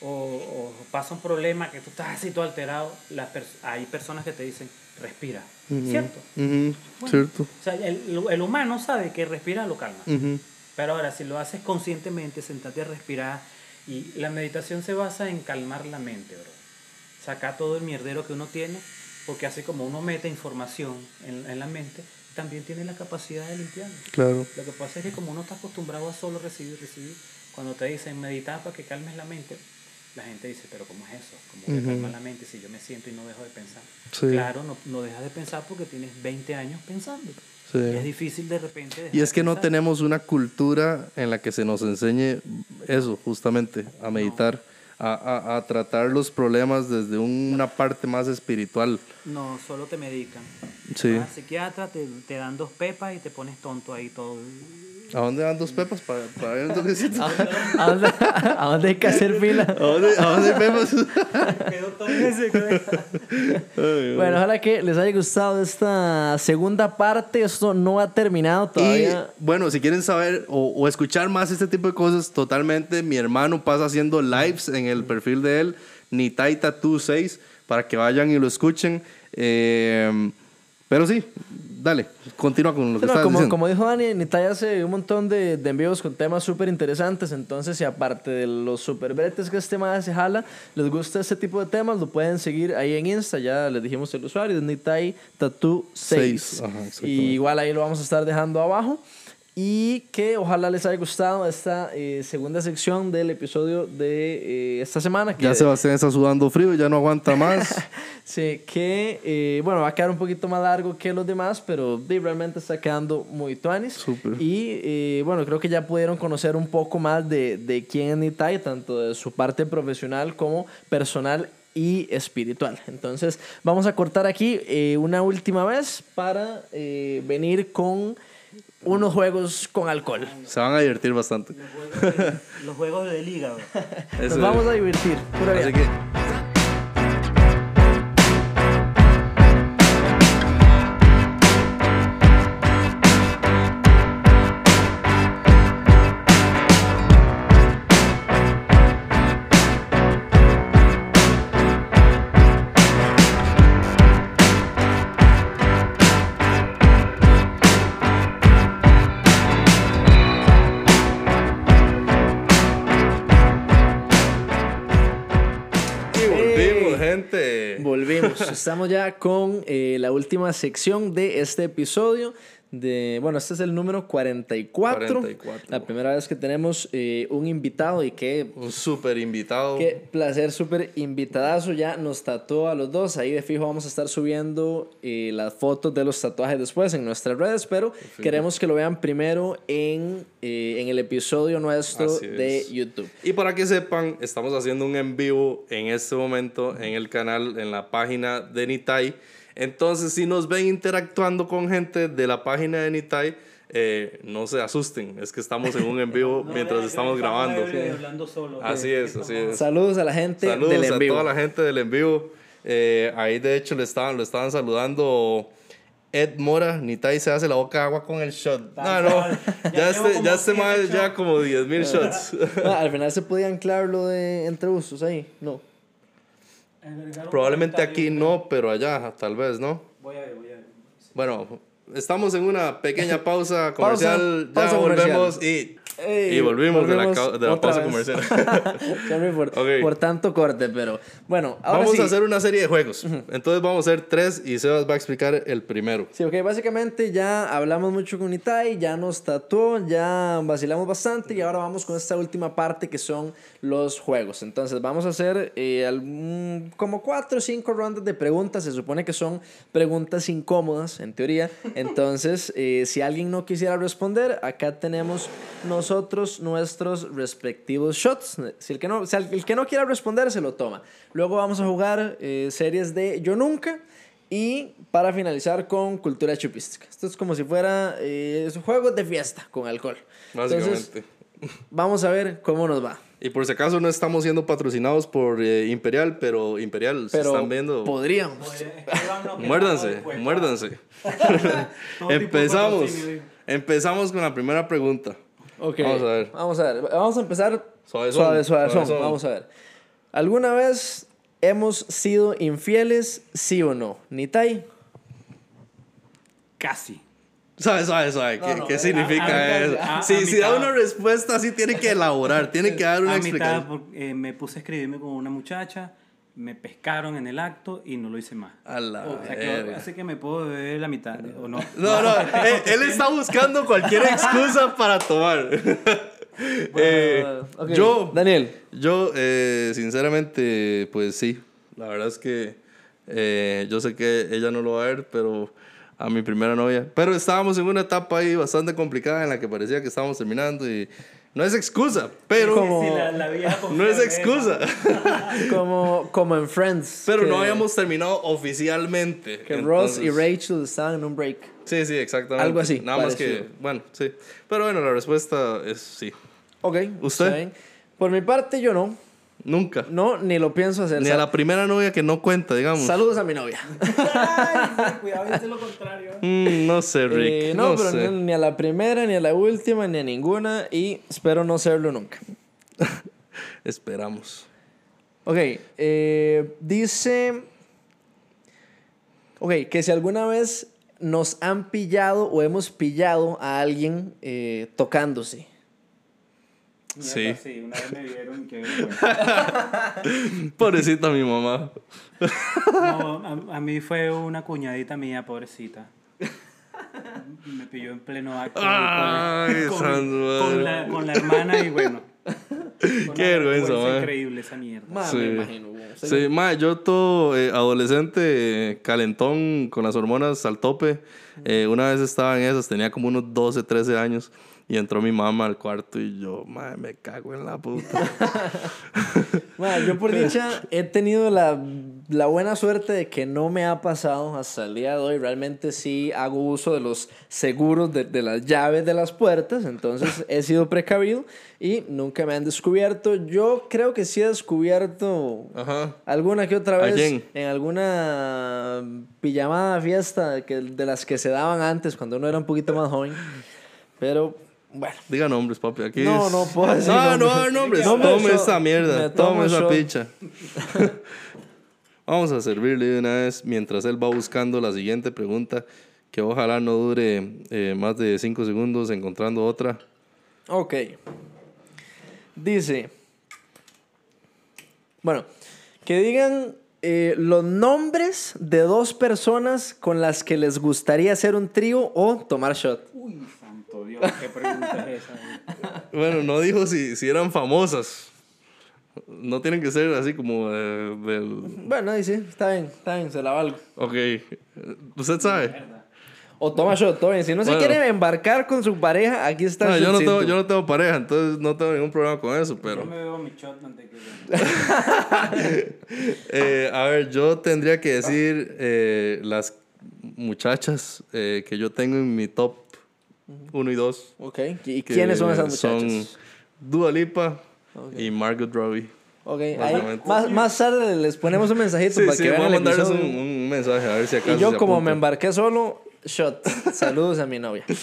o, o pasa un problema que tú estás así todo alterado, las pers- hay personas que te dicen, respira. ujú, ¿Cierto? ujú, Bueno. cierto. O sea, el, el humano sabe que respira lo calma. ujú, Pero ahora, si lo haces conscientemente, sentarte a respirar, y la meditación se basa en calmar la mente, bro. Sacar todo el mierdero que uno tiene, porque así como uno mete información en, en la mente, también tiene la capacidad de limpiarlo. Claro, Lo que pasa es que como uno está acostumbrado a solo recibir, recibir, cuando te dicen meditar para que calmes la mente, la gente dice, pero ¿cómo es eso? ¿Cómo voy a calmar la mente si yo me siento y no dejo de pensar? Sí. Claro, no, no dejas de pensar porque tienes 20 años pensando. Sí. Es difícil de repente dejar Y es de que no tenemos una cultura en la que se nos enseñe eso, justamente, a meditar, a, a- a tratar los problemas desde una parte más espiritual. No, solo te medican. Sí. Vas al psiquiatra, te, te dan dos pepas y te pones tonto ahí todo. ¿A dónde van dos pepas para, para ver un toquecito? ¿A ¿A dónde, a dónde hay que hacer fila? dónde, a dónde hay pepas? Bueno, Bueno, ojalá que les haya gustado esta segunda parte. Esto no ha terminado Y todavía. bueno, si quieren saber o, o escuchar más este tipo de cosas, totalmente mi hermano pasa haciendo lives en el perfil de él, Nitai Tattoo 6, para que vayan y lo escuchen. Eh, pero sí, dale, continúa con lo que no, como, diciendo. como dijo Dani, Nitay hace un montón de, de envíos con temas súper interesantes. Entonces, si aparte de los super bretes que este tema se jala, les gusta este tipo de temas, lo pueden seguir ahí en Insta. Ya les dijimos el usuario, es Nitay Tattoo 6. Seis, ajá, exactamente. y igual ahí lo vamos a estar dejando abajo. Y que ojalá les haya gustado esta eh, segunda sección del episodio de eh, esta semana. Que Ya Sebastián está sudando frío, ya no aguanta más. Sí, que eh, bueno, va a quedar un poquito más largo que los demás, pero realmente está quedando muy tuanis. Y eh, bueno, creo que ya pudieron conocer un poco más de, de quién es Nitai, tanto de su parte profesional como personal y espiritual. Entonces, vamos a cortar aquí eh, una última vez para eh, venir con unos juegos con alcohol. Se van a divertir bastante. Los juegos del hígado. Nos Eso vamos es. a divertir. pura Así vida. que Estamos ya con eh, la última sección de este episodio. De, bueno, este es el número 44. 44. La primera vez que tenemos eh, un invitado y qué, Un súper invitado. qué placer, súper invitadazo. Ya nos tatuó a los dos. Ahí de fijo vamos a estar subiendo eh, las fotos de los tatuajes después en nuestras redes, pero queremos que lo vean primero en, eh, en el episodio nuestro Así de es. YouTube. Y para que sepan, estamos haciendo un en vivo en este momento en el canal, en la página de Nitai. Entonces, si nos ven interactuando con gente de la página de Nitai, eh, no se asusten. Es que estamos en un en vivo mientras estamos grabando. hablando solo. Así es, así es. Saludos a la gente Saludos del a en vivo. toda la gente del en vivo. Eh, ahí, de hecho, le estaban, lo estaban saludando. Ed Mora, Nitai se hace la boca agua con el shot. No, no, cual. ya, Ya este, ya como este mal, ya shots. como 10 mil shots. Ah, al final se podía anclar lo de entre usos ahí. No. Probablemente aquí no, pero allá tal vez, ¿no? Voy a ver, voy a ver. Bueno, estamos en una pequeña pausa comercial. pausa ya volvemos comercial. y, Ey, y volvimos, de la, de la pausa vez. comercial. Sorry por, Ok. por tanto corte, pero bueno, ahora vamos sí. a hacer una serie de juegos. Entonces vamos a hacer tres y Sebas va a explicar el primero. Sí, ok, básicamente ya hablamos mucho con Itai, ya nos tatuó, ya vacilamos bastante y ahora vamos con esta última parte que son los juegos. Entonces vamos a hacer eh, algún- como cuatro o cinco rondas de preguntas, se supone que son preguntas incómodas en teoría. Entonces, eh, si alguien no quisiera responder, acá tenemos nosotros nuestros respectivos shots. Si el que no, si el que no quiera responder, se lo toma. Luego vamos a jugar eh, series de Yo Nunca. Y para finalizar con cultura chupística. Esto es como si fuera eh, juegos de fiesta con alcohol. Entonces, Básicamente. vamos a ver cómo nos va. Y por si acaso no estamos siendo patrocinados por eh, Imperial, pero Imperial, se Pero están viendo. podríamos. Muérdanse, muérdanse. empezamos. Empezamos con la primera pregunta. Ok. Vamos a ver. Vamos a ver. Vamos a empezar Suavezón, suave, suave, suavezón. Vamos a ver. ¿Alguna vez hemos sido infieles, sí o no? Nitai. Casi. ¿Sabes, sabes, sabes? ¿Qué, no, qué a- significa a- eso? a- a si, si da mitad. una respuesta así, tiene que elaborar, tiene que dar una a mitad explicación. por- eh, me puse a escribirme con una muchacha, me pescaron en el acto y no lo hice más. A la O sea, que, así que me puedo beber la mitad, ¿o no? No, no, él, él está buscando cualquier excusa para tomar. Eh, ok. Yo, Daniel. yo eh, sinceramente, pues sí, la verdad es que eh, yo sé que ella no lo va a ver, pero a mi primera novia. Pero estábamos en una etapa ahí bastante complicada en la que parecía que estábamos terminando y no es excusa, pero Como- Sí, la- la vieja no es excusa. Como, como en Friends. Pero que- no habíamos terminado oficialmente. Que Ross y Rachel estaban en un break. Sí, sí, exactamente. Algo así, Nada más que, bueno, sí. Pero bueno, la respuesta es sí. Ok. ¿Usted? Por mi parte, yo no. Nunca. No, ni lo pienso hacer. Ni a la primera novia que no cuenta, digamos. Saludos a mi novia. Cuidado, es lo contrario. Mm, no sé, Rick. Eh, no, no, pero sé. ni, ni a la primera, ni a la última, ni a ninguna. Y espero no serlo nunca. Esperamos. Ok, eh, dice. Ok, que si alguna vez nos han pillado o hemos pillado a alguien eh, tocándose. Sí. Sí, una vez me vieron vergüenza. Pobrecita mi mamá. No, a, a mí fue una cuñadita mía, pobrecita. Me pilló en pleno acto. Ay, con, santo con madre. la, con la hermana y bueno. Qué vergüenza, man. increíble esa mierda. Ma, Sí. me imagino. Sí, ma, yo todo eh, adolescente, calentón, con las hormonas al tope. eh, una vez estaba en esas, tenía como unos 12, 13 años. Y entró mi mamá al cuarto y yo, ma, me cago en la puta. Ma, yo por dicha he tenido la, la buena suerte de que no me ha pasado hasta el día de hoy. Realmente sí hago uso de los seguros de, de las llaves de las puertas, entonces he sido precavido y nunca me han descubierto. Yo creo que sí he descubierto Ajá. alguna que otra ¿A vez en alguna pijamada fiesta que, de las que se daban antes cuando uno era un poquito más joven. Pero bueno. Diga nombres, papi. Aquí No, es- no puedo decir No, no, nombres. no, nombres. No me Tome esa mierda. Tome esa picha. Vamos a servirle de una vez mientras él va buscando la siguiente pregunta, que ojalá no dure eh, más de 5 segundos encontrando otra. Ok. Dice. Bueno, que digan eh, los nombres de dos personas con las que les gustaría hacer un trío o tomar shot. Uy, Dios, qué pregunta es esa. Bueno, no dijo si, si eran famosas. No tienen que ser así como eh, del... Bueno, dice, está bien, está bien, se la valgo. Ok. ¿Usted sabe? O toma shot, todo bien. Si no se quiere embarcar con su pareja, aquí está No, el yo, no tengo, yo no tengo pareja, entonces no tengo ningún problema con eso, Yo pero... me bebo mi shot antes que Eh, a ver, yo tendría que decir eh, las muchachas eh, que yo tengo en mi top 1 y 2. Ok, ¿y quiénes son esas muchachas? Son Dua Lipa y Margot Robbie. Ok, ahí, más, más tarde les ponemos un mensajito Sí, para sí, que voy vean a el mandarles un, un mensaje a ver si acaso Y yo se como me embarqué solo, shot. Saludos a mi novia.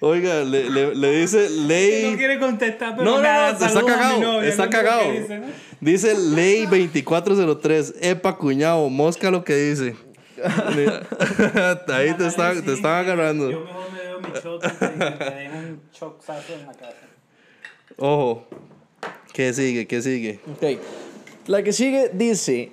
Oiga, le, le, le dice Ley... no quiere contestar, pero No, no, me da no, está a cagado, novia, está no cagado. dice, ¿no? Dice Ley 2403, epa cuñado, mosca lo que dice. Ahí te, está, te están agarrando. Yo mejor me bebo mi shot antes de que me den un chocazo en la casa. Ojo. ¿Qué sigue? ¿Qué sigue? Ok. La que sigue dice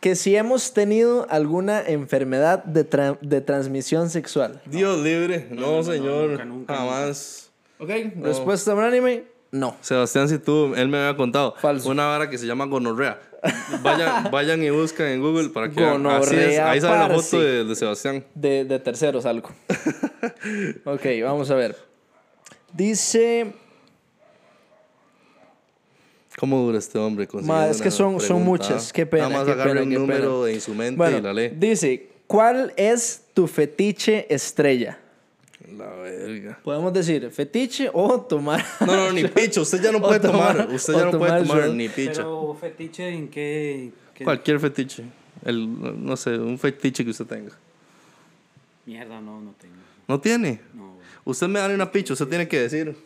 que si hemos tenido alguna enfermedad de, tra- de transmisión sexual. Dios libre. No, señor. nunca, nunca, Jamás. Ok. Respuesta unánime, no. Sebastián, si tú, él me había contado. Falso. Una vara que se llama gonorrea. Vayan, vayan y buscan en Google para que vean. Así es. Gonorrea, Ahí sale la foto de, de Sebastián. De, de terceros algo. ok, vamos a ver. Dice... ¿Cómo dura este hombre? Ma, es que son, son muchas. Qué pena. Nada más qué agarre pena, un número pena. en su mente Bueno, y la lee. Dice, ¿cuál es tu fetiche estrella? La verga. Podemos decir fetiche o tomar. No, no, ni picho. Usted ya no puede tomar. tomar- Usted ya no puede tomar ni picha. Pero fetiche en qué... qué- Cualquier fetiche. El, no sé, un fetiche que usted tenga. Mierda, no, no tengo. ¿No tiene? No, güey. Usted me da una picha, usted tiene que decir.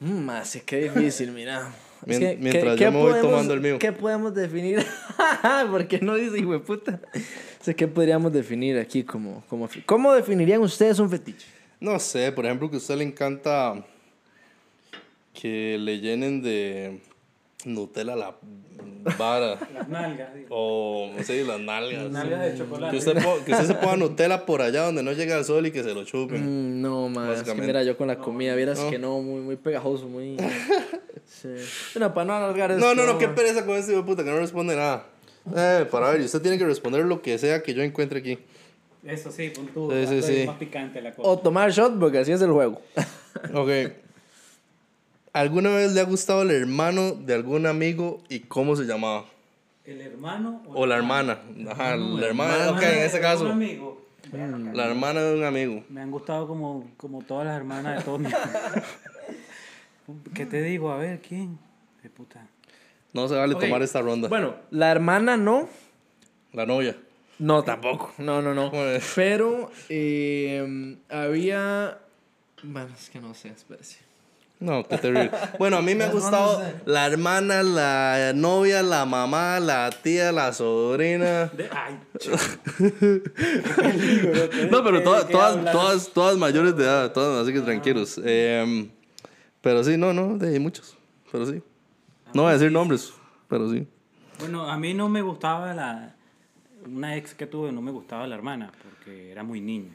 Mm, así que difícil, mira. Es Mien- que, mientras ¿qué- yo qué me voy podemos- tomando el mío. ¿Qué podemos definir? ¿Por qué no dice hijo de puta? O sea, ¿qué podríamos definir aquí como, como... ¿Cómo definirían ustedes un fetiche? No sé, por ejemplo, que a usted le encanta que le llenen de Nutella la vara. Las nalgas, digo. o, no sé, las nalgas. Nalgas de chocolate. Que usted, po- que usted se ponga Nutella por allá donde no llega el sol y que se lo chupen. Mm, no, más. Es que mira, yo con la comida, vieras No. que no, muy, muy pegajoso, muy... sí. Bueno, para no alargar esto. No, no, no, qué pereza con este hijo de puta que no responde nada. Eh, para ver, y usted tiene que responder lo que sea que yo encuentre aquí. Eso sí, pon tú. Sí, más picante la cosa. O tomar shot, porque así es el juego. Ok. ¿Alguna vez le ha gustado el hermano de algún amigo y cómo se llamaba? ¿El hermano O la hermana. Ajá, No, la hermana. hermana Ok, en de ese un caso. amigo. La hermana de un amigo. Me han gustado como, como todas las hermanas de todos mis... ¿Qué te digo? A ver, ¿quién? qué puta. No se vale Ok. tomar esta ronda. Bueno, la hermana no. La novia. No, tampoco. No, no, no. Bueno. Pero eh, había. Bueno, es que no sé, espérese. No, qué terrible. Bueno, a mí me ha gustado la hermana, la novia, la mamá, la tía, la sobrina. De- ay, No, pero ¿Qué- todas, todas, todas, todas mayores de edad, todas, así que tranquilos. Eh, pero sí, no, no, de muchos. Pero sí. No voy a decir nombres, pero sí. Bueno, a mí no me gustaba la... Una ex que tuve no me gustaba la hermana porque era muy niña.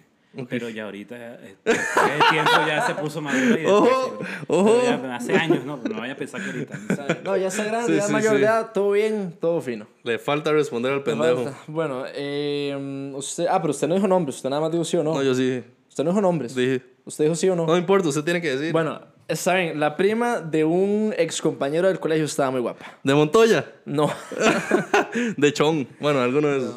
Pero ya ahorita, después de tiempo ya se puso madura y Ojo, después, ojo. Ya hace años, no, no vaya a pensar que ahorita. No, ya está grande, Sí, ya es sí, mayor sí. de edad, todo bien, todo fino. Le falta responder al pendejo. Bueno, eh, usted. Ah, pero usted no dijo nombres, usted nada más dijo sí o no. No, yo sí Usted no dijo nombres. dije. Usted dijo sí o no. No importa, usted tiene que decir. Bueno, está bien. La prima de un ex compañero del colegio estaba muy guapa. De Montoya. No. De Chong. Bueno, alguno de esos.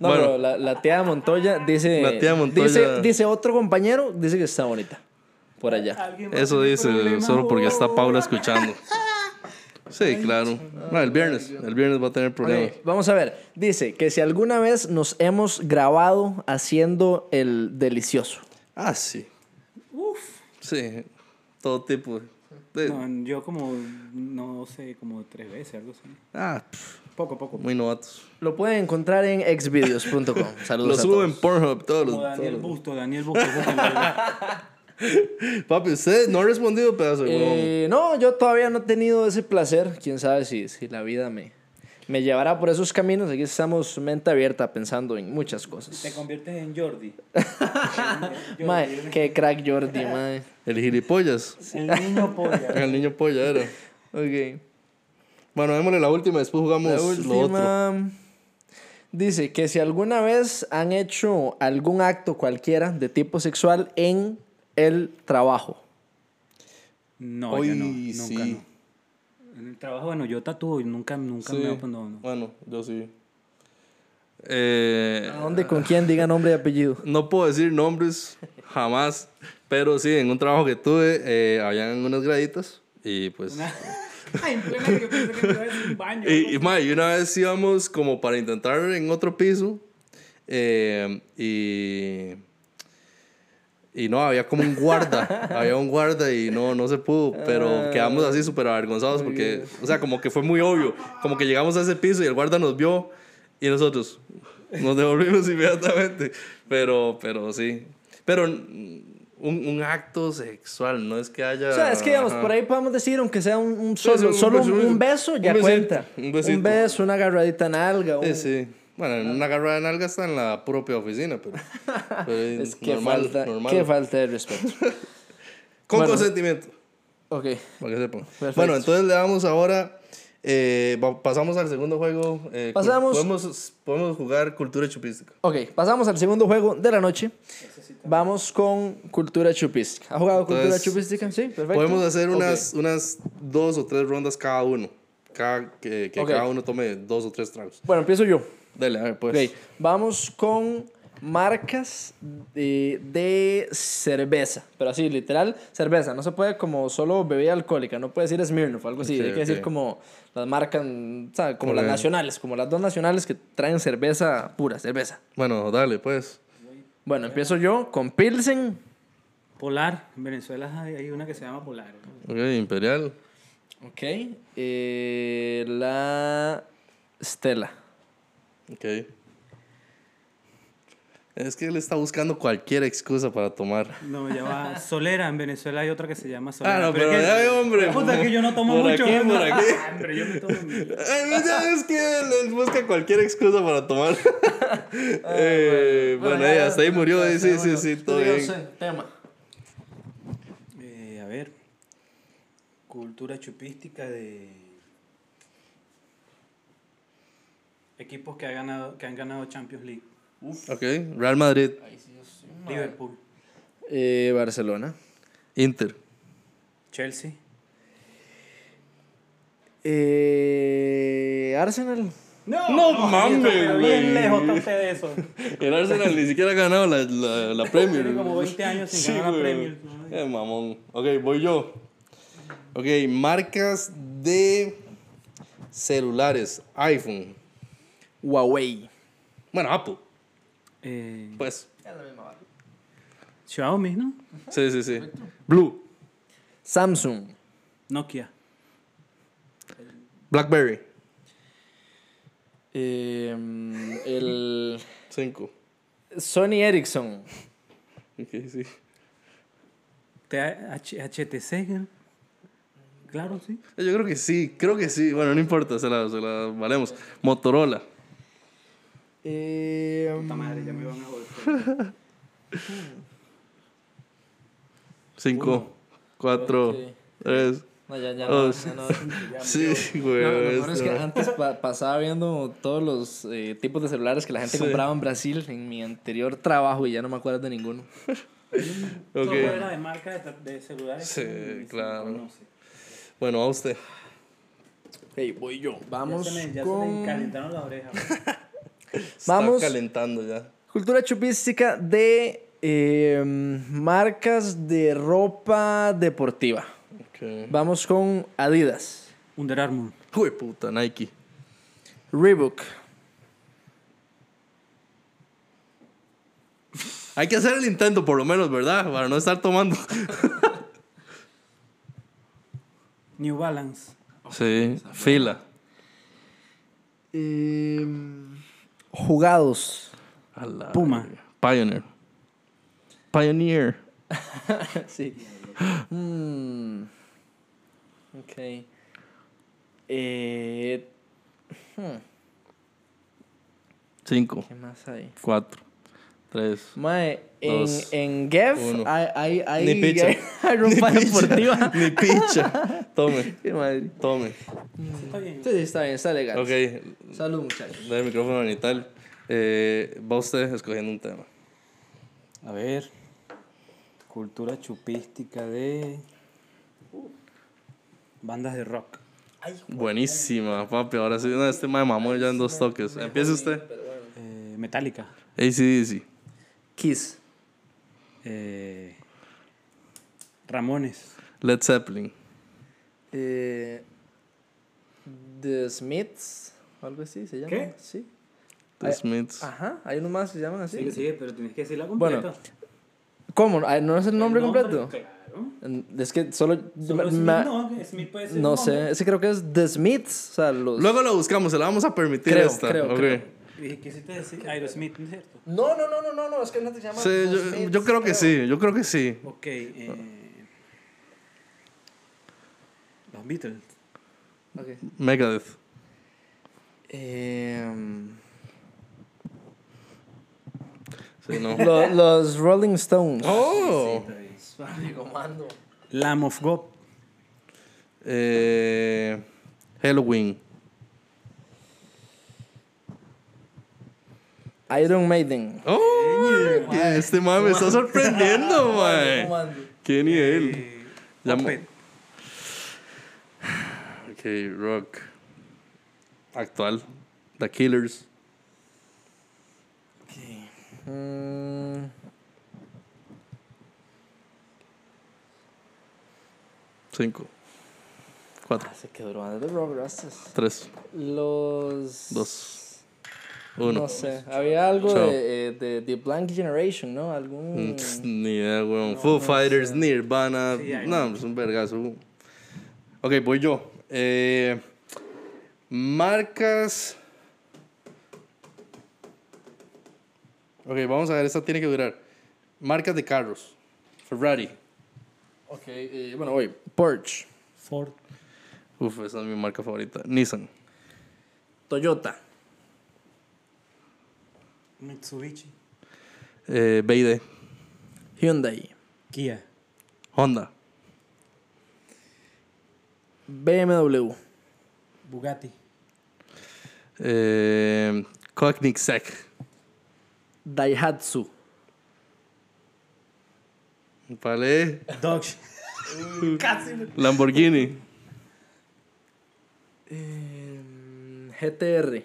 No, Bueno. pero la, la tía Montoya dice. La tía Montoya- Dice, dice otro compañero, dice que está bonita. Por allá. Eso dice solo porque está Paula escuchando. Sí, claro. No, el viernes. El viernes va a tener problemas. Vamos a ver. Dice que si alguna vez nos hemos grabado haciendo el delicioso. Ah, sí. Sí. Todo tipo. de- No, yo como, no sé, como tres veces, algo así. Ah, pff, Poco, poco. muy novatos. Lo pueden encontrar en exvideos.com. Saludos Lo a subo en. Pornhub todos los. Como Daniel todos los- Busto, Daniel Busto. Papi, usted no ha respondido, pedazo de. Eh, no, yo todavía no he tenido ese placer. Quién sabe si, si la vida me, me llevará por esos caminos. Aquí estamos mente abierta pensando en muchas Te cosas. conviertes en Jordi. Mae, qué crack Jordi, mae. El gilipollas. El niño polla. El niño polla era. Ok. Bueno, démosle la última, después jugamos La lo otro. última. Dice que si alguna vez han hecho algún acto cualquiera de tipo sexual en el trabajo. No, Hoy yo no. Nunca sí. no. En el trabajo, bueno, yo tatúo y nunca, nunca Sí. me he no, no. Bueno, yo sí. Eh, ¿A dónde con quién diga nombre y apellido? no puedo decir nombres, jamás. Pero sí, en un trabajo que tuve, eh, habían unas graditas. Y pues. Ay, plena yo pensé que me iba a un baño. Y, y, ma, y una vez íbamos como para intentar en otro piso. eh, y. Y no, había como un guarda. había un guarda y no, no se pudo. Pero quedamos así súper avergonzados porque. O sea, como que fue muy obvio. Como que llegamos a ese piso y el guarda nos vio. Y nosotros nos devolvimos inmediatamente. Pero, pero sí. Pero un, un acto sexual, no es que haya. O sea, es que digamos, ajá. por ahí podemos decir, aunque sea un, un Sí, solo, sí, un solo un, beso, un beso, ya un besito, cuenta. un beso, una agarradita en alga. un- Sí, sí. Bueno, en una agarrada de nalga está en la propia oficina, pero. pero Es que normal, falta, normal. qué falta de respeto. Con Bueno. consentimiento, ok. para que sepan. Perfecto. Bueno, entonces le damos ahora. eh, pasamos al segundo juego. eh, Pasamos. Podemos, podemos jugar cultura chupística. Ok, pasamos al segundo juego de la noche. Vamos con cultura chupística. ¿Ha jugado cultura Entonces, chupística? Sí, perfecto. Podemos hacer unas, unas dos o tres rondas cada uno. Cada, que que Ok. cada uno tome dos o tres tragos. Bueno, empiezo yo. Dale, a ver, pues. Ok, vamos con marcas de, de cerveza. Pero así, literal, cerveza. No se puede como solo bebida alcohólica. No puede decir Smirnoff o algo así. Hay que decir como las marcas, ¿sabes? Como las nacionales. Como las dos nacionales que traen cerveza pura, cerveza. Bueno, dale, pues. Bueno, empiezo yo con Pilsen. Polar. En Venezuela hay hay una que se llama Polar. ¿no? Ok, Imperial. Ok. eh, la Stella. Ok. Es que él está buscando cualquier excusa para tomar. No, ya va. Solera. En Venezuela hay otra que se llama Ah, Solera. no, pero es que- ya, hombre. Puta, que yo no tomo Por mucho. aquí, por aquí. Ah, Hombre, yo me tomo Ay, ya es que él, él busca cualquier excusa para tomar. Eh, bueno, eh, hasta ahí murió. eh, sí, sí, sí, todo bien. Tema. Eh, a ver. Cultura chupística de. Equipos que, ha ganado, que han ganado Champions League. Ok, Real Madrid, Liverpool. Eh, Barcelona. Inter, Chelsea. Eh, Arsenal. No, No mames, güey. bien lejos de eso. El Arsenal ni siquiera ha ganado la, la, la Premier. Tiene como 20 años sin Sí, ganar la. Premier. Eh, mamón. Ok, voy yo. Ok, marcas de celulares. iPhone. Huawei. Bueno, Apple. Eh, Pues. Xiaomi, ¿no? Sí, sí, sí. Blue. Samsung. Nokia. Blackberry. Eh, el 5. Sony Ericsson. Ok, sí. HTC. ¿no? Claro, sí. Yo creo que sí, creo que sí. Bueno, no importa, se la, se la valemos. Motorola. Eh, Puta madre, ya me van a. 5, 4, Ok. 3. no, ya, ya, Oh, no, sí. ya no. Sí, güey. No, lo peor es que antes pa- pasaba viendo todos los eh, tipos de celulares que la gente Sí. compraba en Brasil en mi anterior trabajo y ya no me acuerdo de ninguno. Solo Ok. era de marca de, celulares. Sí, que no claro. Bueno, a usted. Hey, voy yo. Vamos ya se me, ya se con... me calentaron las orejas. Vamos. Está calentando ya. Cultura chupística de eh, marcas de ropa deportiva. Ok. Vamos con Adidas, Under Armour. Uy, puta, Nike. Reebok, Hay que hacer el intento, por lo menos, ¿verdad? Para no estar tomando. New Balance. Sí, fila. Jugados. La Puma. Pioneer. Pioneer. sí. Mm. Ok. Eh, 5, ¿Qué más hay? 4, 3. Mae, en, Dos, en uno. hay, hay, hay, Ni picha. hay ropa deportiva. Ni picha. Tome, Qué madre. tome. Está bien. Sí, sí, está bien, está legal. Ok, Salud, muchachos. da el micrófono a Nital. Eh, va usted escogiendo un tema. A ver. Cultura chupística de. Bandas de rock. Buenísima, papi. Ahora sí, no, este mae mamó ya en dos toques. Empiece usted. Eh, Metallica. ACDC. Kiss. Eh, Ramones. Led Zeppelin. Eh, The Smiths. Algo así se llama. ¿Qué? Sí. The Smiths. Ajá, hay unos más que se llaman así. Sigue, sigue, pero tienes que decirla Bueno, completa. ¿Cómo? Ay, ¿No es el nombre El completo? Claro. Es que solo. Solo Smith, no, Smith puede ser no sé, ese creo que es The Smiths. O sea, los. Luego lo buscamos, se la vamos a permitir Creo, esta. creo, ok. creo. ¿Y ¿Qué hiciste decir? Aerosmith, ¿no es cierto? No, no, no, no, no, no, es que no te llaman. Sí, yo, Smiths, yo creo que sí, yo creo que sí. Ok. Eh, los Beatles. Ok. Megadeth. Em, Sí, no. lo- los Rolling Stones. Oh. Lamb of God. Eh, Halloween. Iron Maiden. Oh, que este mae me está sorprendiendo, mae. Qué nivel. Eh, Ok, rock. Actual. The Killers. Mm, Cinco. Cuatro. se quedó de Rock Rastas. Tres. Los. Dos. Uno. No sé. Había algo de, eh, de The Blank Generation, ¿no? Algún. Mm, pss, Ni idea, weón. Foo Fighters, Nirvana. Sí, no, es un vergazo. Ok, voy yo. Eh, marcas. Ok, vamos a ver, esta tiene que durar. Marcas de carros. Ferrari. Ok, eh, bueno, voy. Porsche. Ford. Uf, esa es mi marca favorita. Nissan. Toyota. Mitsubishi. Eh. Hyundai. Kia. Honda. BMW. Bugatti. Eh, Koenigsegg. Daihatsu. Vale. Dodge. Lamborghini. GTR.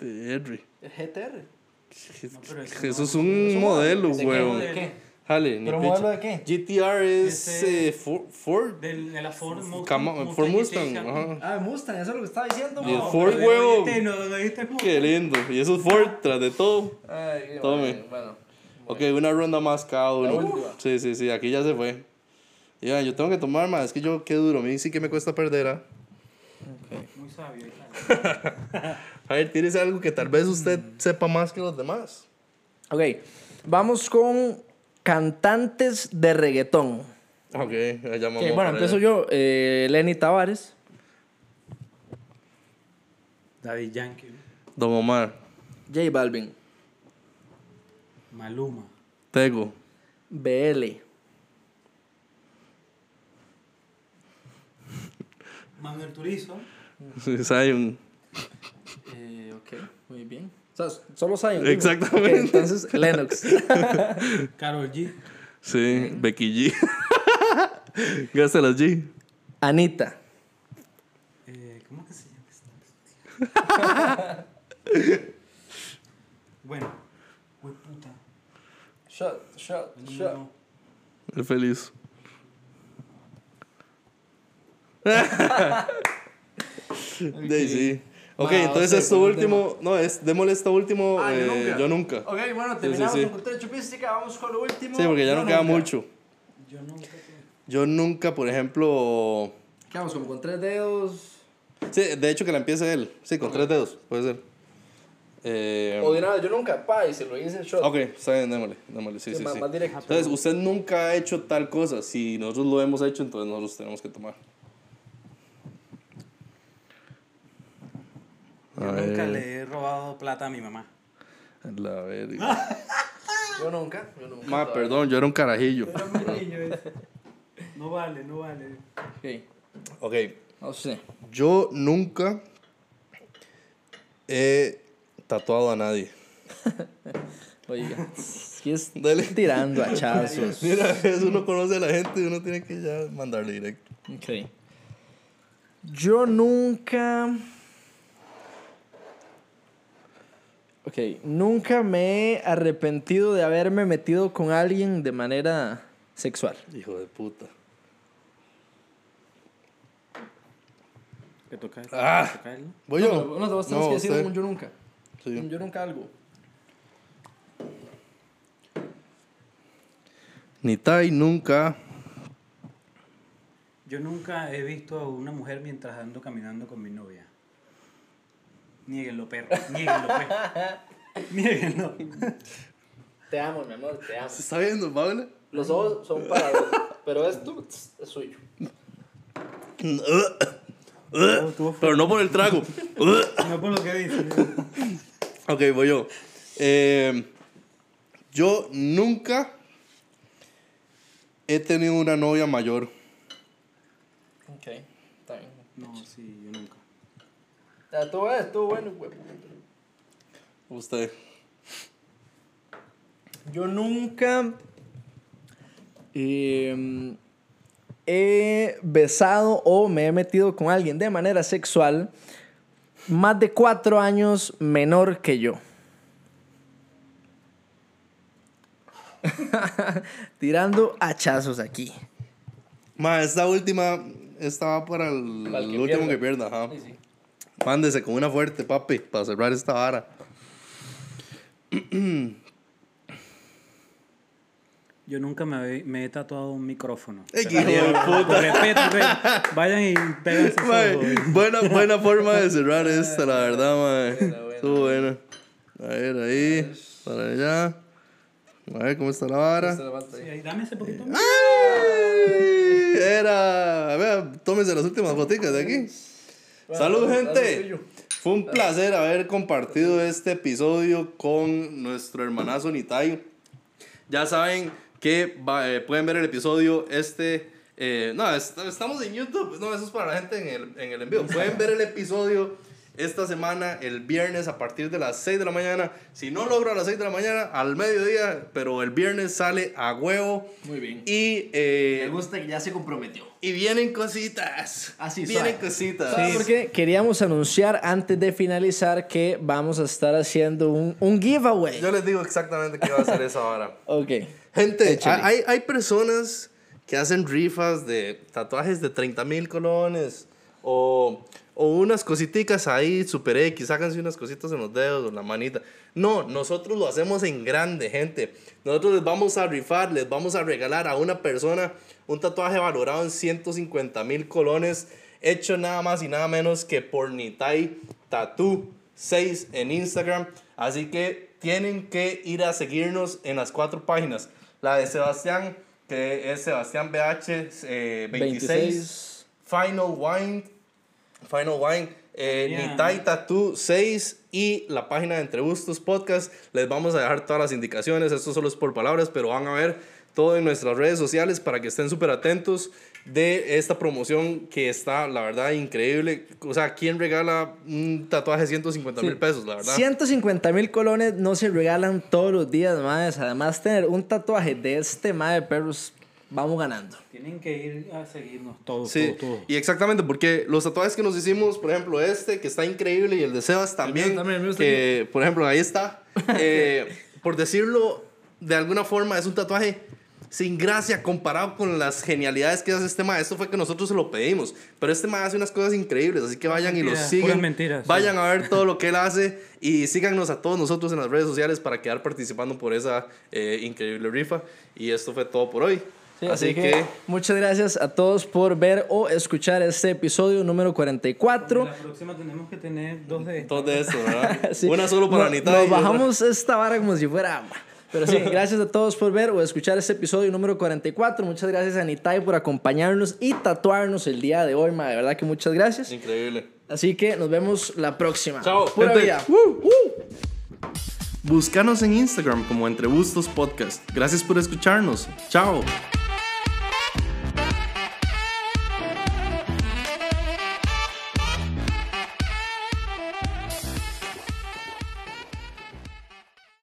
¿GTR? eso Eso es un modelo, ¿De qué weón. modelo? ¿Qué? Jale, ni ¿Pero modelo de qué? GTR es Ese- eh, Ford, Ford. Del, de la Ford Mustang. Cama- Ford Mustang. Ajá. Ah, Mustang, eso es lo que estaba diciendo. Y el. Ford, huevo. dijiste, no, no dijiste Mustang. Qué lindo. Y eso es Ford tras de todo. Ay, Tome. bueno, Bueno, Ok, una ronda más cada uno. Sí, sí, sí, aquí ya se fue. Y vean, yo tengo que tomar más, es que yo, qué duro, a mí sí que me cuesta perder, ¿ah? Muy sabio. A ver, tírese algo que tal vez usted sepa más que los demás. ok, vamos con cantantes de reggaetón. Ok, ya bueno, empiezo allá. yo. Eh, Lenny Tavares, David Yankee. Don Omar, J Balvin, Maluma. Tego, BL, Manuel Turizo. Zion. Eh, ok, muy bien. O sea, solo Zion. digo. Exactamente. Ok, entonces, Lennox. Carol G. Sí, Becky G. Gaste las G. Anita. Eh, ¿Cómo que se llama esta? bueno. Uy, puta. Shot, shot, No. Es feliz. Daisy. Ok, entonces esto el último. No, es, démosle esto último. Ah, yo eh, nunca. yo nunca. Ok, bueno, sí, terminamos sí. con cultura chupística. Vamos con lo último. Sí, porque ya Yo no queda nunca. mucho. Yo nunca. Yo nunca, por ejemplo. ¿Qué vamos? Como con tres dedos. Sí, de hecho que la empiece él. Sí, con tres dedos, puede ser. Eh, O de nada, yo nunca. Pa, y se lo hice shot. ok, está bien, démosle. démosle sí, Sí, sí, más- sí. más directo. Entonces, usted nunca ha hecho tal cosa. Si nosotros lo hemos hecho, entonces nosotros tenemos que tomar. Yo A nunca ver. le he robado plata a mi mamá. La verga. Yo nunca. Yo nunca. Ma, perdón, yo era un carajillo. Era muy niño ese. No vale, no vale. Ok. Ok, No sé. yo nunca he tatuado a nadie. Oiga. Es que es Dale. tirando hachazos. Mira, eso uno conoce a la gente y uno tiene que ya mandarle directo. Ok. Yo nunca. Ok, nunca me he arrepentido de haberme metido con alguien de manera sexual. Hijo de puta. ¿Qué toca él? Ah. ¿Toca él? ¿Voy No, yo? pero, no, vos tenés No, que decir un yo nunca. Sí. Un yo nunca algo. Nitai nunca. Yo nunca he visto a una mujer mientras ando caminando con mi novia. Niéguenlo, perro. Niéguenlo, pues. Niéguenlo. Te amo, mi amor, te amo. ¿Se está viendo, Paula? Los ojos son para vos, pero esto es suyo. Pero no por el trago. No por lo que dice. ok, voy yo. Eh, yo nunca he tenido una novia mayor. Ok, está bien. No. Ya, tú ves, bueno, güey. Usted. Yo nunca em, he besado o me he metido con alguien de manera sexual más de cuatro años menor que yo. Tirando hachazos aquí. Ma, esta última estaba para el, último pierda. que pierda. Ajá. Mándese con una fuerte, papi, para cerrar esta vara. Yo nunca me, he- me he tatuado un micrófono. Qué respeto, pues, vayan y péganse buena, buena forma de cerrar esta, la verdad, mae. Estuvo buena. A ver, ahí, para allá. A ver cómo está la vara. Sí, ahí, dame ese poquito. ¡Ay! Era. A ver, tómese las últimas boticas de aquí. Salud, gente. Fue un placer haber compartido este episodio con nuestro hermanazo Nitayo. Ya saben que eh, pueden ver el episodio este. eh, no, est- estamos en YouTube. No, eso es para la gente en el, en el envío. Pueden ver el episodio esta semana, el viernes, a partir de las 6 de la mañana. Si no logro a las 6 de la mañana, al mediodía, pero el viernes sale a huevo. Muy bien. Y, eh, Me gusta que ya se comprometió. y vienen cositas. Así, Vienen suave. cositas. ¿Sabes por qué? Queríamos anunciar antes de finalizar que vamos a estar haciendo un, un giveaway. Yo les digo exactamente qué va a ser esa hora. Ok. Gente, hay, hay personas que hacen rifas de tatuajes de 30 mil colones o, o unas cositicas ahí, super X, háganse unas cositas en los dedos o en la manita. No, nosotros lo hacemos en grande, gente. Nosotros les vamos a rifar, les vamos a regalar a una persona un tatuaje valorado en 150 mil colones, hecho nada más y nada menos que por Nitai Tattoo 6 en Instagram. Así que tienen que ir a seguirnos en las cuatro páginas. La de Sebastián, que es Sebastián BH eh, 26, 26. Final Wine, Final Wine, eh, Bien. Nitai Tattoo 6 y la página de Entre Gustos Podcast. Les vamos a dejar todas las indicaciones. Esto solo es por palabras, pero van a ver todo en nuestras redes sociales para que estén súper atentos de esta promoción que está, la verdad, increíble. O sea, ¿quién regala un tatuaje de 150 mil pesos, la verdad? 150 mil colones no se regalan todos los días, madres. Además, tener un tatuaje de este madre perros, vamos ganando. Tienen que ir a seguirnos todos, Sí, todos, todos. y exactamente, porque los tatuajes que nos hicimos, por ejemplo, este, que está increíble, y el de Sebas también, también, el mío está que, por ejemplo, ahí está, eh, por decirlo de alguna forma, es un tatuaje sin gracia comparado con las genialidades que hace este ma. Esto fue que nosotros se lo pedimos, pero este ma hace unas cosas increíbles, así que vayan y lo sigan. mentiras, sí. Vayan a ver todo lo que él hace y síganos a todos nosotros en las redes sociales para quedar participando por esa eh, increíble rifa. Y esto fue todo por hoy. Sí, así, que, muchas gracias a todos por ver o escuchar este episodio número 44. La próxima tenemos que tener dos de estos. Dos de estos, ¿verdad? Sí. Una solo para No- Anita. Nos bajamos esta vara como si fuera. Pero sí, gracias a todos por ver o escuchar este episodio número 44. Muchas gracias a Nitai por acompañarnos y tatuarnos el día de hoy, ma. De verdad que muchas gracias. Increíble. Así que nos vemos la próxima. Chao, Pura gente. vida. Búscanos en Instagram como Entre Bustos Podcast. Gracias por escucharnos. Chao.